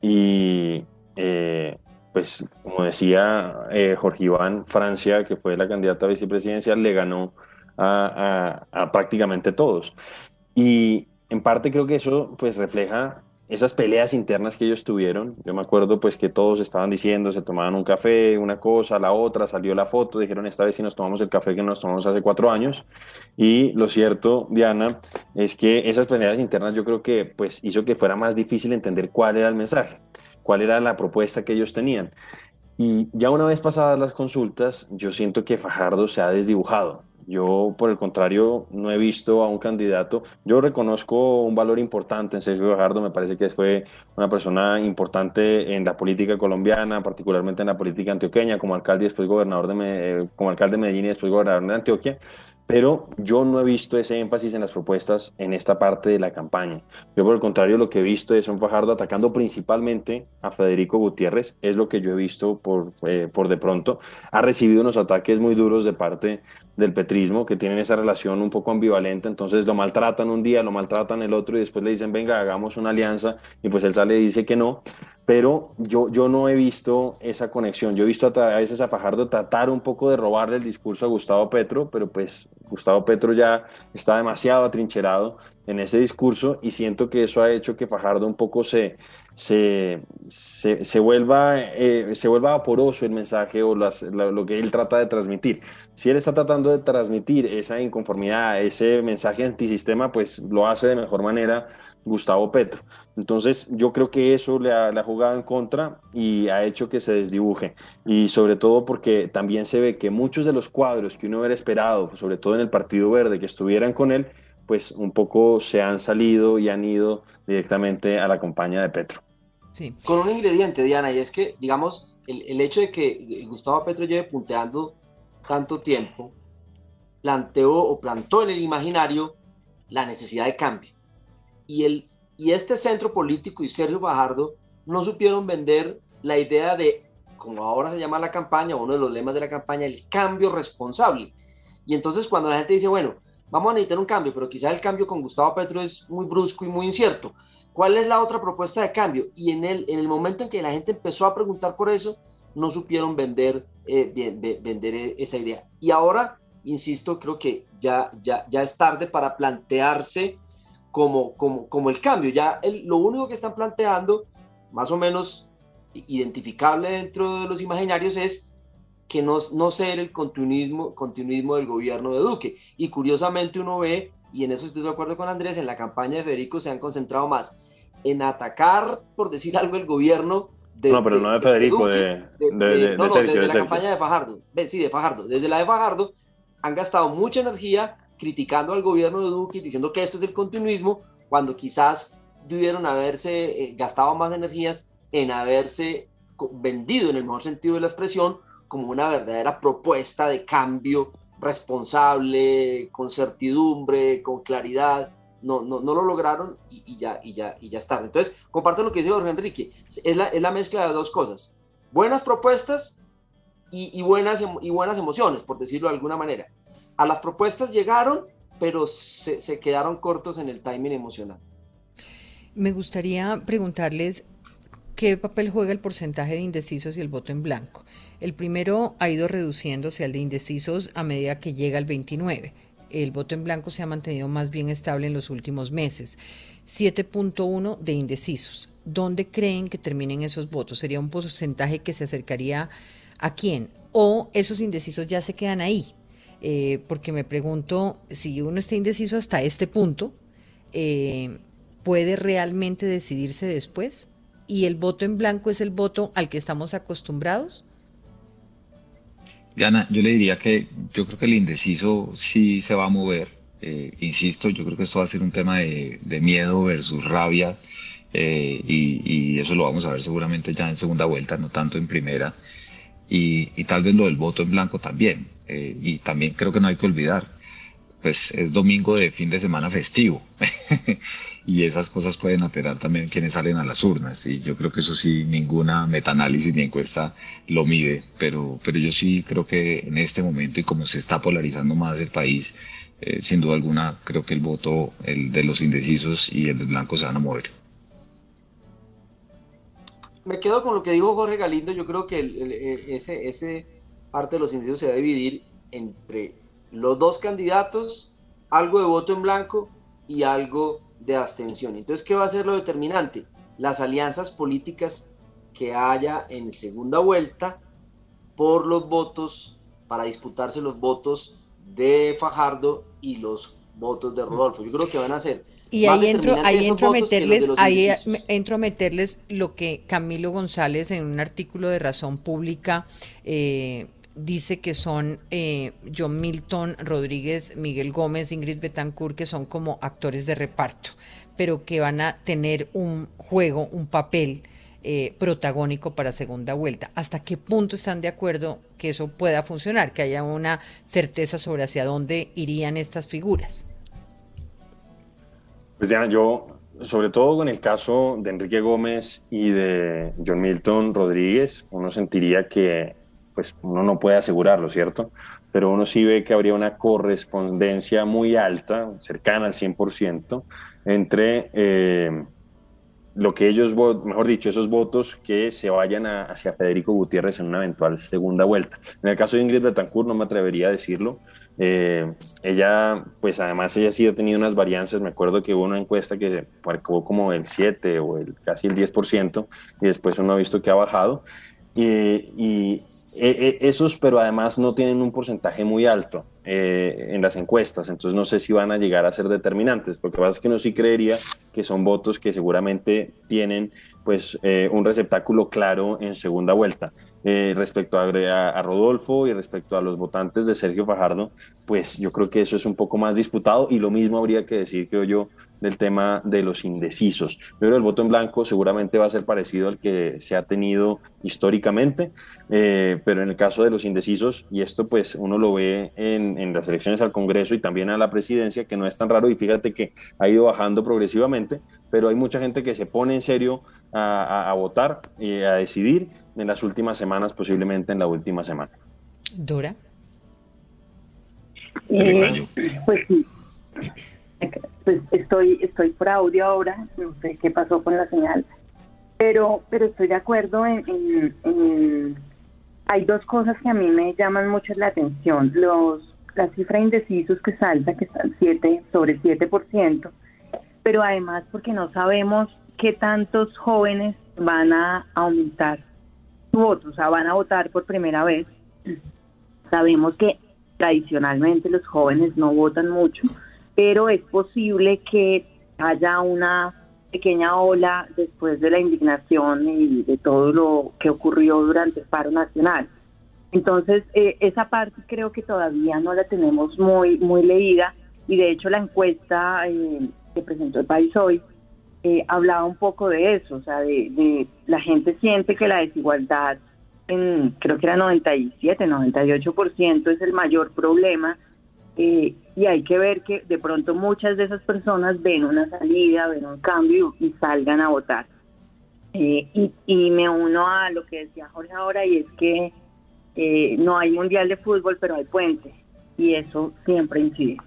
y, eh, pues como decía eh, Jorge Iván, Francia, que fue la candidata a vicepresidencial, le ganó a, prácticamente todos. Y en parte creo que eso pues refleja esas peleas internas que ellos tuvieron. Yo me acuerdo pues que todos estaban diciendo, se tomaban un café, una cosa, la otra, salió la foto, dijeron esta vez si nos tomamos el café que nos tomamos hace cuatro años. Y lo cierto, Diana, es que esas peleas internas yo creo que pues hizo que fuera más difícil entender cuál era el mensaje cuál era la propuesta que ellos tenían. Y ya una vez pasadas las consultas, yo siento que Fajardo se ha desdibujado. Yo, por el contrario, no he visto a un candidato. Yo reconozco un valor importante en Sergio Fajardo. Me parece que fue una persona importante en la política colombiana, particularmente en la política antioqueña, como alcalde después gobernador de, eh, como alcalde de Medellín y después gobernador de Antioquia pero yo no he visto ese énfasis en las propuestas en esta parte de la campaña. Yo por el contrario lo que he visto es un Fajardo atacando principalmente a Federico Gutiérrez, es lo que yo he visto por, eh, por de pronto. Ha recibido unos ataques muy duros de parte del petrismo, que tienen esa relación un poco ambivalente, entonces lo maltratan un día, lo maltratan el otro y después le dicen, venga, hagamos una alianza, y pues él sale y dice que no, pero yo, yo no he visto esa conexión, yo he visto a, veces a Fajardo tratar un poco de robarle el discurso a Gustavo Petro, pero pues Gustavo Petro ya está demasiado atrincherado en ese discurso y siento que eso ha hecho que Fajardo un poco se, se, se, vuelva, eh, se vuelva vaporoso el mensaje o lo que él trata de transmitir. Si él está tratando de transmitir esa inconformidad, ese mensaje antisistema, pues lo hace de mejor manera Gustavo Petro. Entonces yo creo que eso le ha, jugado en contra y ha hecho que se desdibuje. Y sobre todo porque también se ve que muchos de los cuadros que uno hubiera esperado, sobre todo en el Partido Verde, que estuvieran con él, pues un poco se han salido y han ido directamente a la campaña de Petro. Sí. Con un ingrediente, Diana, y es que, digamos, el, el hecho de que Gustavo Petro lleve punteando tanto tiempo, planteó o plantó en el imaginario la necesidad de cambio. Y, el, y este centro político y Sergio Bajardo no supieron vender la idea de, como ahora se llama la campaña, uno de los lemas de la campaña, el cambio responsable. Y entonces cuando la gente dice, bueno, vamos a necesitar un cambio, pero quizá el cambio con Gustavo Petro es muy brusco y muy incierto. ¿Cuál es la otra propuesta de cambio? Y en el, en el momento en que la gente empezó a preguntar por eso, no supieron vender, eh, vender e, esa idea. Y ahora, insisto, creo que ya, ya, ya es tarde para plantearse como, como, como el cambio. Ya lo único que están planteando, más o menos identificable dentro de los imaginarios, es que no, no ser el continuismo, continuismo del gobierno de Duque. Y curiosamente uno ve, y en eso estoy de acuerdo con Andrés, en la campaña de Federico se han concentrado más en atacar, por decir algo, el gobierno. De, no, pero no de Federico, de, de, no, Sergio. Desde la campaña de Fajardo. Sí, de Fajardo. Desde la de Fajardo han gastado mucha energía criticando al gobierno de Duque, diciendo que esto es el continuismo, cuando quizás debieron haberse eh, gastado más energías en haberse vendido, en el mejor sentido de la expresión, como una verdadera propuesta de cambio responsable, con certidumbre, con claridad. No, no, no lo lograron y, ya, y, ya, y ya está. Entonces, comparto lo que dice Jorge Enrique. Es la, es la mezcla de dos cosas. Buenas propuestas y, y, buenas, y buenas emociones, por decirlo de alguna manera. A las propuestas llegaron, pero se, se quedaron cortos en el timing emocional. Me gustaría preguntarles ¿Qué papel juega el porcentaje de indecisos y el voto en blanco? El primero ha ido reduciéndose al de indecisos a medida que llega al 29. El voto en blanco se ha mantenido más bien estable en los últimos meses. 7.1 de indecisos. ¿Dónde creen que terminen esos votos? ¿Sería un porcentaje que se acercaría a quién? ¿O esos indecisos ya se quedan ahí? Eh, porque me pregunto, si uno está indeciso hasta este punto, eh, ¿puede realmente decidirse después? Y el voto en blanco es el voto al que estamos acostumbrados? Diana, yo le diría que yo creo que el indeciso sí se va a mover. Eh, insisto, yo creo que esto va a ser un tema de, miedo versus rabia eh, y, eso lo vamos a ver seguramente ya en segunda vuelta, no tanto en primera. Y, tal vez lo del voto en blanco también. Eh, y también creo que no hay que olvidar, pues es domingo de fin de semana festivo. [laughs] y esas cosas pueden alterar también quienes salen a las urnas. Y yo creo que eso sí, ninguna metaanálisis ni encuesta lo mide, pero, pero yo sí creo que en este momento y como se está polarizando más el país, eh, sin duda alguna creo que el voto el de los indecisos y el de blanco se van a mover. me quedo con lo que dijo Jorge Galindo. Yo creo que e, ese, ese parte de los indicios se va a dividir entre los dos candidatos, algo de voto en blanco y algo de abstención. Entonces, ¿qué va a ser lo determinante? Las alianzas políticas que haya en segunda vuelta por los votos, para disputarse los votos de Fajardo y los votos de Rodolfo. Yo creo que van a ser y ahí entro, ahí entro a meterles, ahí entro a meterles lo que Camilo González en un artículo de Razón Pública eh, dice que son eh, John Milton Rodríguez, Miguel Gómez, Ingrid Betancourt, que son como actores de reparto, pero que van a tener un juego, un papel eh, protagónico para segunda vuelta. ¿Hasta qué punto están de acuerdo que eso pueda funcionar, que haya una certeza sobre hacia dónde irían estas figuras? Pues Diana, yo, sobre todo con el caso de Enrique Gómez y de John Milton Rodríguez, uno sentiría que pues uno no puede asegurarlo, ¿cierto? Pero uno sí ve que habría una correspondencia muy alta, cercana al 100%, entre eh, lo que ellos, mejor dicho, esos votos que se vayan hacia Federico Gutiérrez en una eventual segunda vuelta. En el caso de Ingrid Betancourt no me atrevería a decirlo. Eh, ella, pues además ella sí ha tenido unas varianzas. Me acuerdo que hubo una encuesta que marcó como el 7 o el, casi el 10% y después uno ha visto que ha bajado. Y e, e, esos, pero además no tienen un porcentaje muy alto eh, en las encuestas, entonces no sé si van a llegar a ser determinantes, porque lo que pasa es que uno sí creería que son votos que seguramente tienen pues eh, un receptáculo claro en segunda vuelta. Eh, respecto a, a, Rodolfo y respecto a los votantes de Sergio Fajardo, pues yo creo que eso es un poco más disputado y lo mismo habría que decir, que yo, del tema de los indecisos. Pero el voto en blanco seguramente va a ser parecido al que se ha tenido históricamente, eh, pero en el caso de los indecisos, y esto pues uno lo ve en, en, las elecciones al Congreso y también a la presidencia, que no es tan raro, y fíjate que ha ido bajando progresivamente, pero hay mucha gente que se pone en serio a, a, votar y a decidir en las últimas semanas, posiblemente en la última semana. Dora. Eh, pues sí pues estoy, estoy por audio ahora, no sé qué pasó con la señal, pero, pero estoy de acuerdo en, hay dos cosas que a mí me llaman mucho la atención. Los, la cifra de indecisos que salta, que están 7, sobre 7%, pero además porque no sabemos qué tantos jóvenes van a aumentar su voto, o sea, van a votar por primera vez. Sabemos que tradicionalmente los jóvenes no votan mucho, pero es posible que haya una pequeña ola después de la indignación y de todo lo que ocurrió durante el paro nacional. Entonces, eh, esa parte creo que todavía no la tenemos muy, muy leída y de hecho la encuesta eh, que presentó el país hoy eh, hablaba un poco de eso, o sea, de, de, la gente siente que la desigualdad en creo que era 97, 98% es el mayor problema eh, y hay que ver que de pronto muchas de esas personas ven una salida, ven un cambio y salgan a votar. Eh, y, me uno a lo que decía Jorge ahora y es que eh, no hay mundial de fútbol, pero hay puente y eso siempre incide.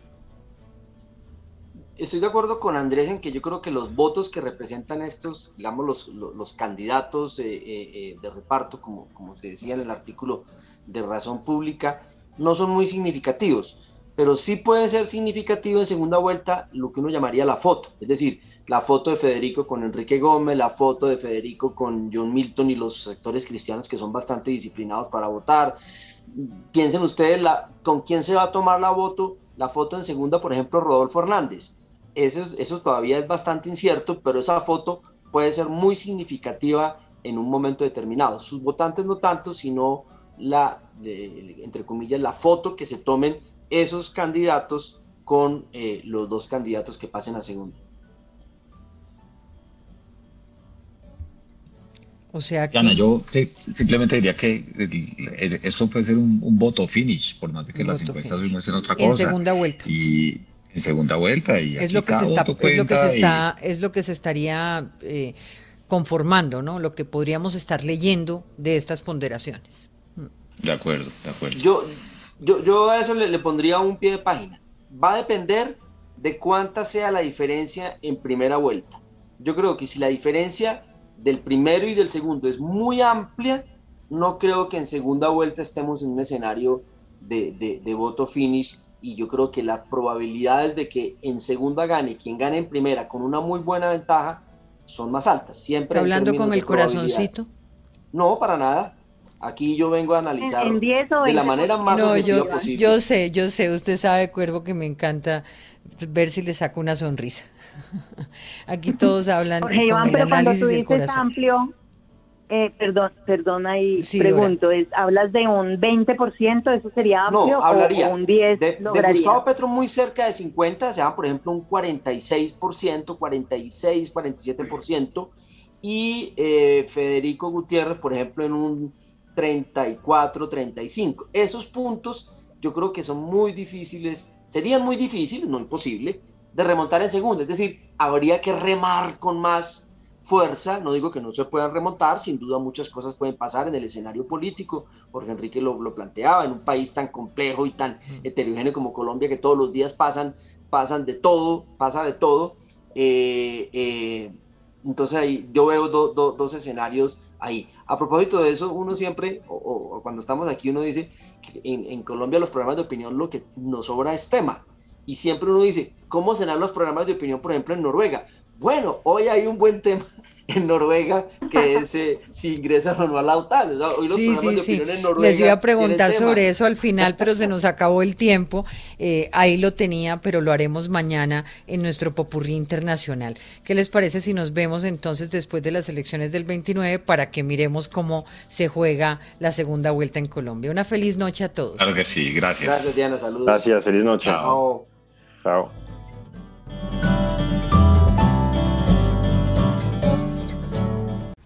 Estoy de acuerdo con Andrés en que yo creo que los votos que representan estos, digamos, los, los, candidatos de reparto, como, como se decía en el artículo de Razón Pública, no son muy significativos pero sí puede ser significativo en segunda vuelta lo que uno llamaría la foto, es decir, la foto de Federico con Enrique Gómez, la foto de Federico con John Milton y los sectores cristianos que son bastante disciplinados para votar. Piensen ustedes la, con quién se va a tomar la voto, la foto en segunda, por ejemplo, Rodolfo Hernández. Eso, eso todavía es bastante incierto, pero esa foto puede ser muy significativa en un momento determinado. Sus votantes no tanto, sino la, entre comillas, la foto que se tomen esos candidatos con eh, los dos candidatos que pasen a segundo. O sea que... Ana, yo simplemente diría que esto puede ser un, voto finish, por más de que las encuestas no muestren otra cosa. En segunda vuelta. Y en segunda vuelta. Y es, lo que se está, es lo que se está, es lo que se estaría eh, conformando, ¿no? Lo que podríamos estar leyendo de estas ponderaciones. De acuerdo, de acuerdo. Yo, yo, yo a eso le, pondría un pie de página. Va a depender de cuánta sea la diferencia en primera vuelta. Yo creo que si la diferencia del primero y del segundo es muy amplia, no creo que en segunda vuelta estemos en un escenario de, de, voto finish y yo creo que las probabilidades de que en segunda gane quien gane en primera con una muy buena ventaja son más altas. Siempre hablando con el corazoncito? No, para nada. Aquí yo vengo a analizar de la manera más objetiva posible. Yo sé, yo sé, usted sabe, Cuervo, que me encanta ver si le saco una sonrisa. [laughs] Aquí todos hablan con el análisis del corazón. amplio, eh, perdón, perdón ahí pregunto, es, ¿hablas de un 20%? ¿Eso sería amplio? No, hablaría o un 10 de, de, Gustavo Petro muy cerca de 50, se llama por ejemplo un 46%, 46, 47%, y eh, Federico Gutiérrez, por ejemplo, en un 34, 35. Esos puntos yo creo que son muy difíciles, serían muy difíciles, no imposible, de remontar en segunda. Es decir, habría que remar con más fuerza, no digo que no se puedan remontar, sin duda muchas cosas pueden pasar en el escenario político, porque Enrique lo, lo planteaba, en un país tan complejo y tan heterogéneo como Colombia, que todos los días pasan, pasan de todo, pasa de todo. Eh, eh, entonces ahí yo veo dos escenarios ahí. A propósito de eso, uno siempre, o, cuando estamos aquí, uno dice que en, en, Colombia los programas de opinión lo que nos sobra es tema. Y siempre uno dice, ¿cómo serán los programas de opinión, por ejemplo, en Noruega? Bueno, hoy hay un buen tema [laughs] en Noruega que [laughs] es eh, si ingresan o no a la OTAN. hoy los sí, sí, sí. En Noruega Les iba a preguntar sobre eso al final, pero se nos [laughs] acabó el tiempo. Eh, ahí lo tenía, pero lo haremos mañana en nuestro Popurrí Internacional. ¿Qué les parece si nos vemos entonces después de las elecciones del 29 para que miremos cómo se juega la segunda vuelta en Colombia? Una feliz noche a todos. Claro que sí, gracias. Gracias, Diana, saludos. Gracias, feliz noche. Chao. Chao.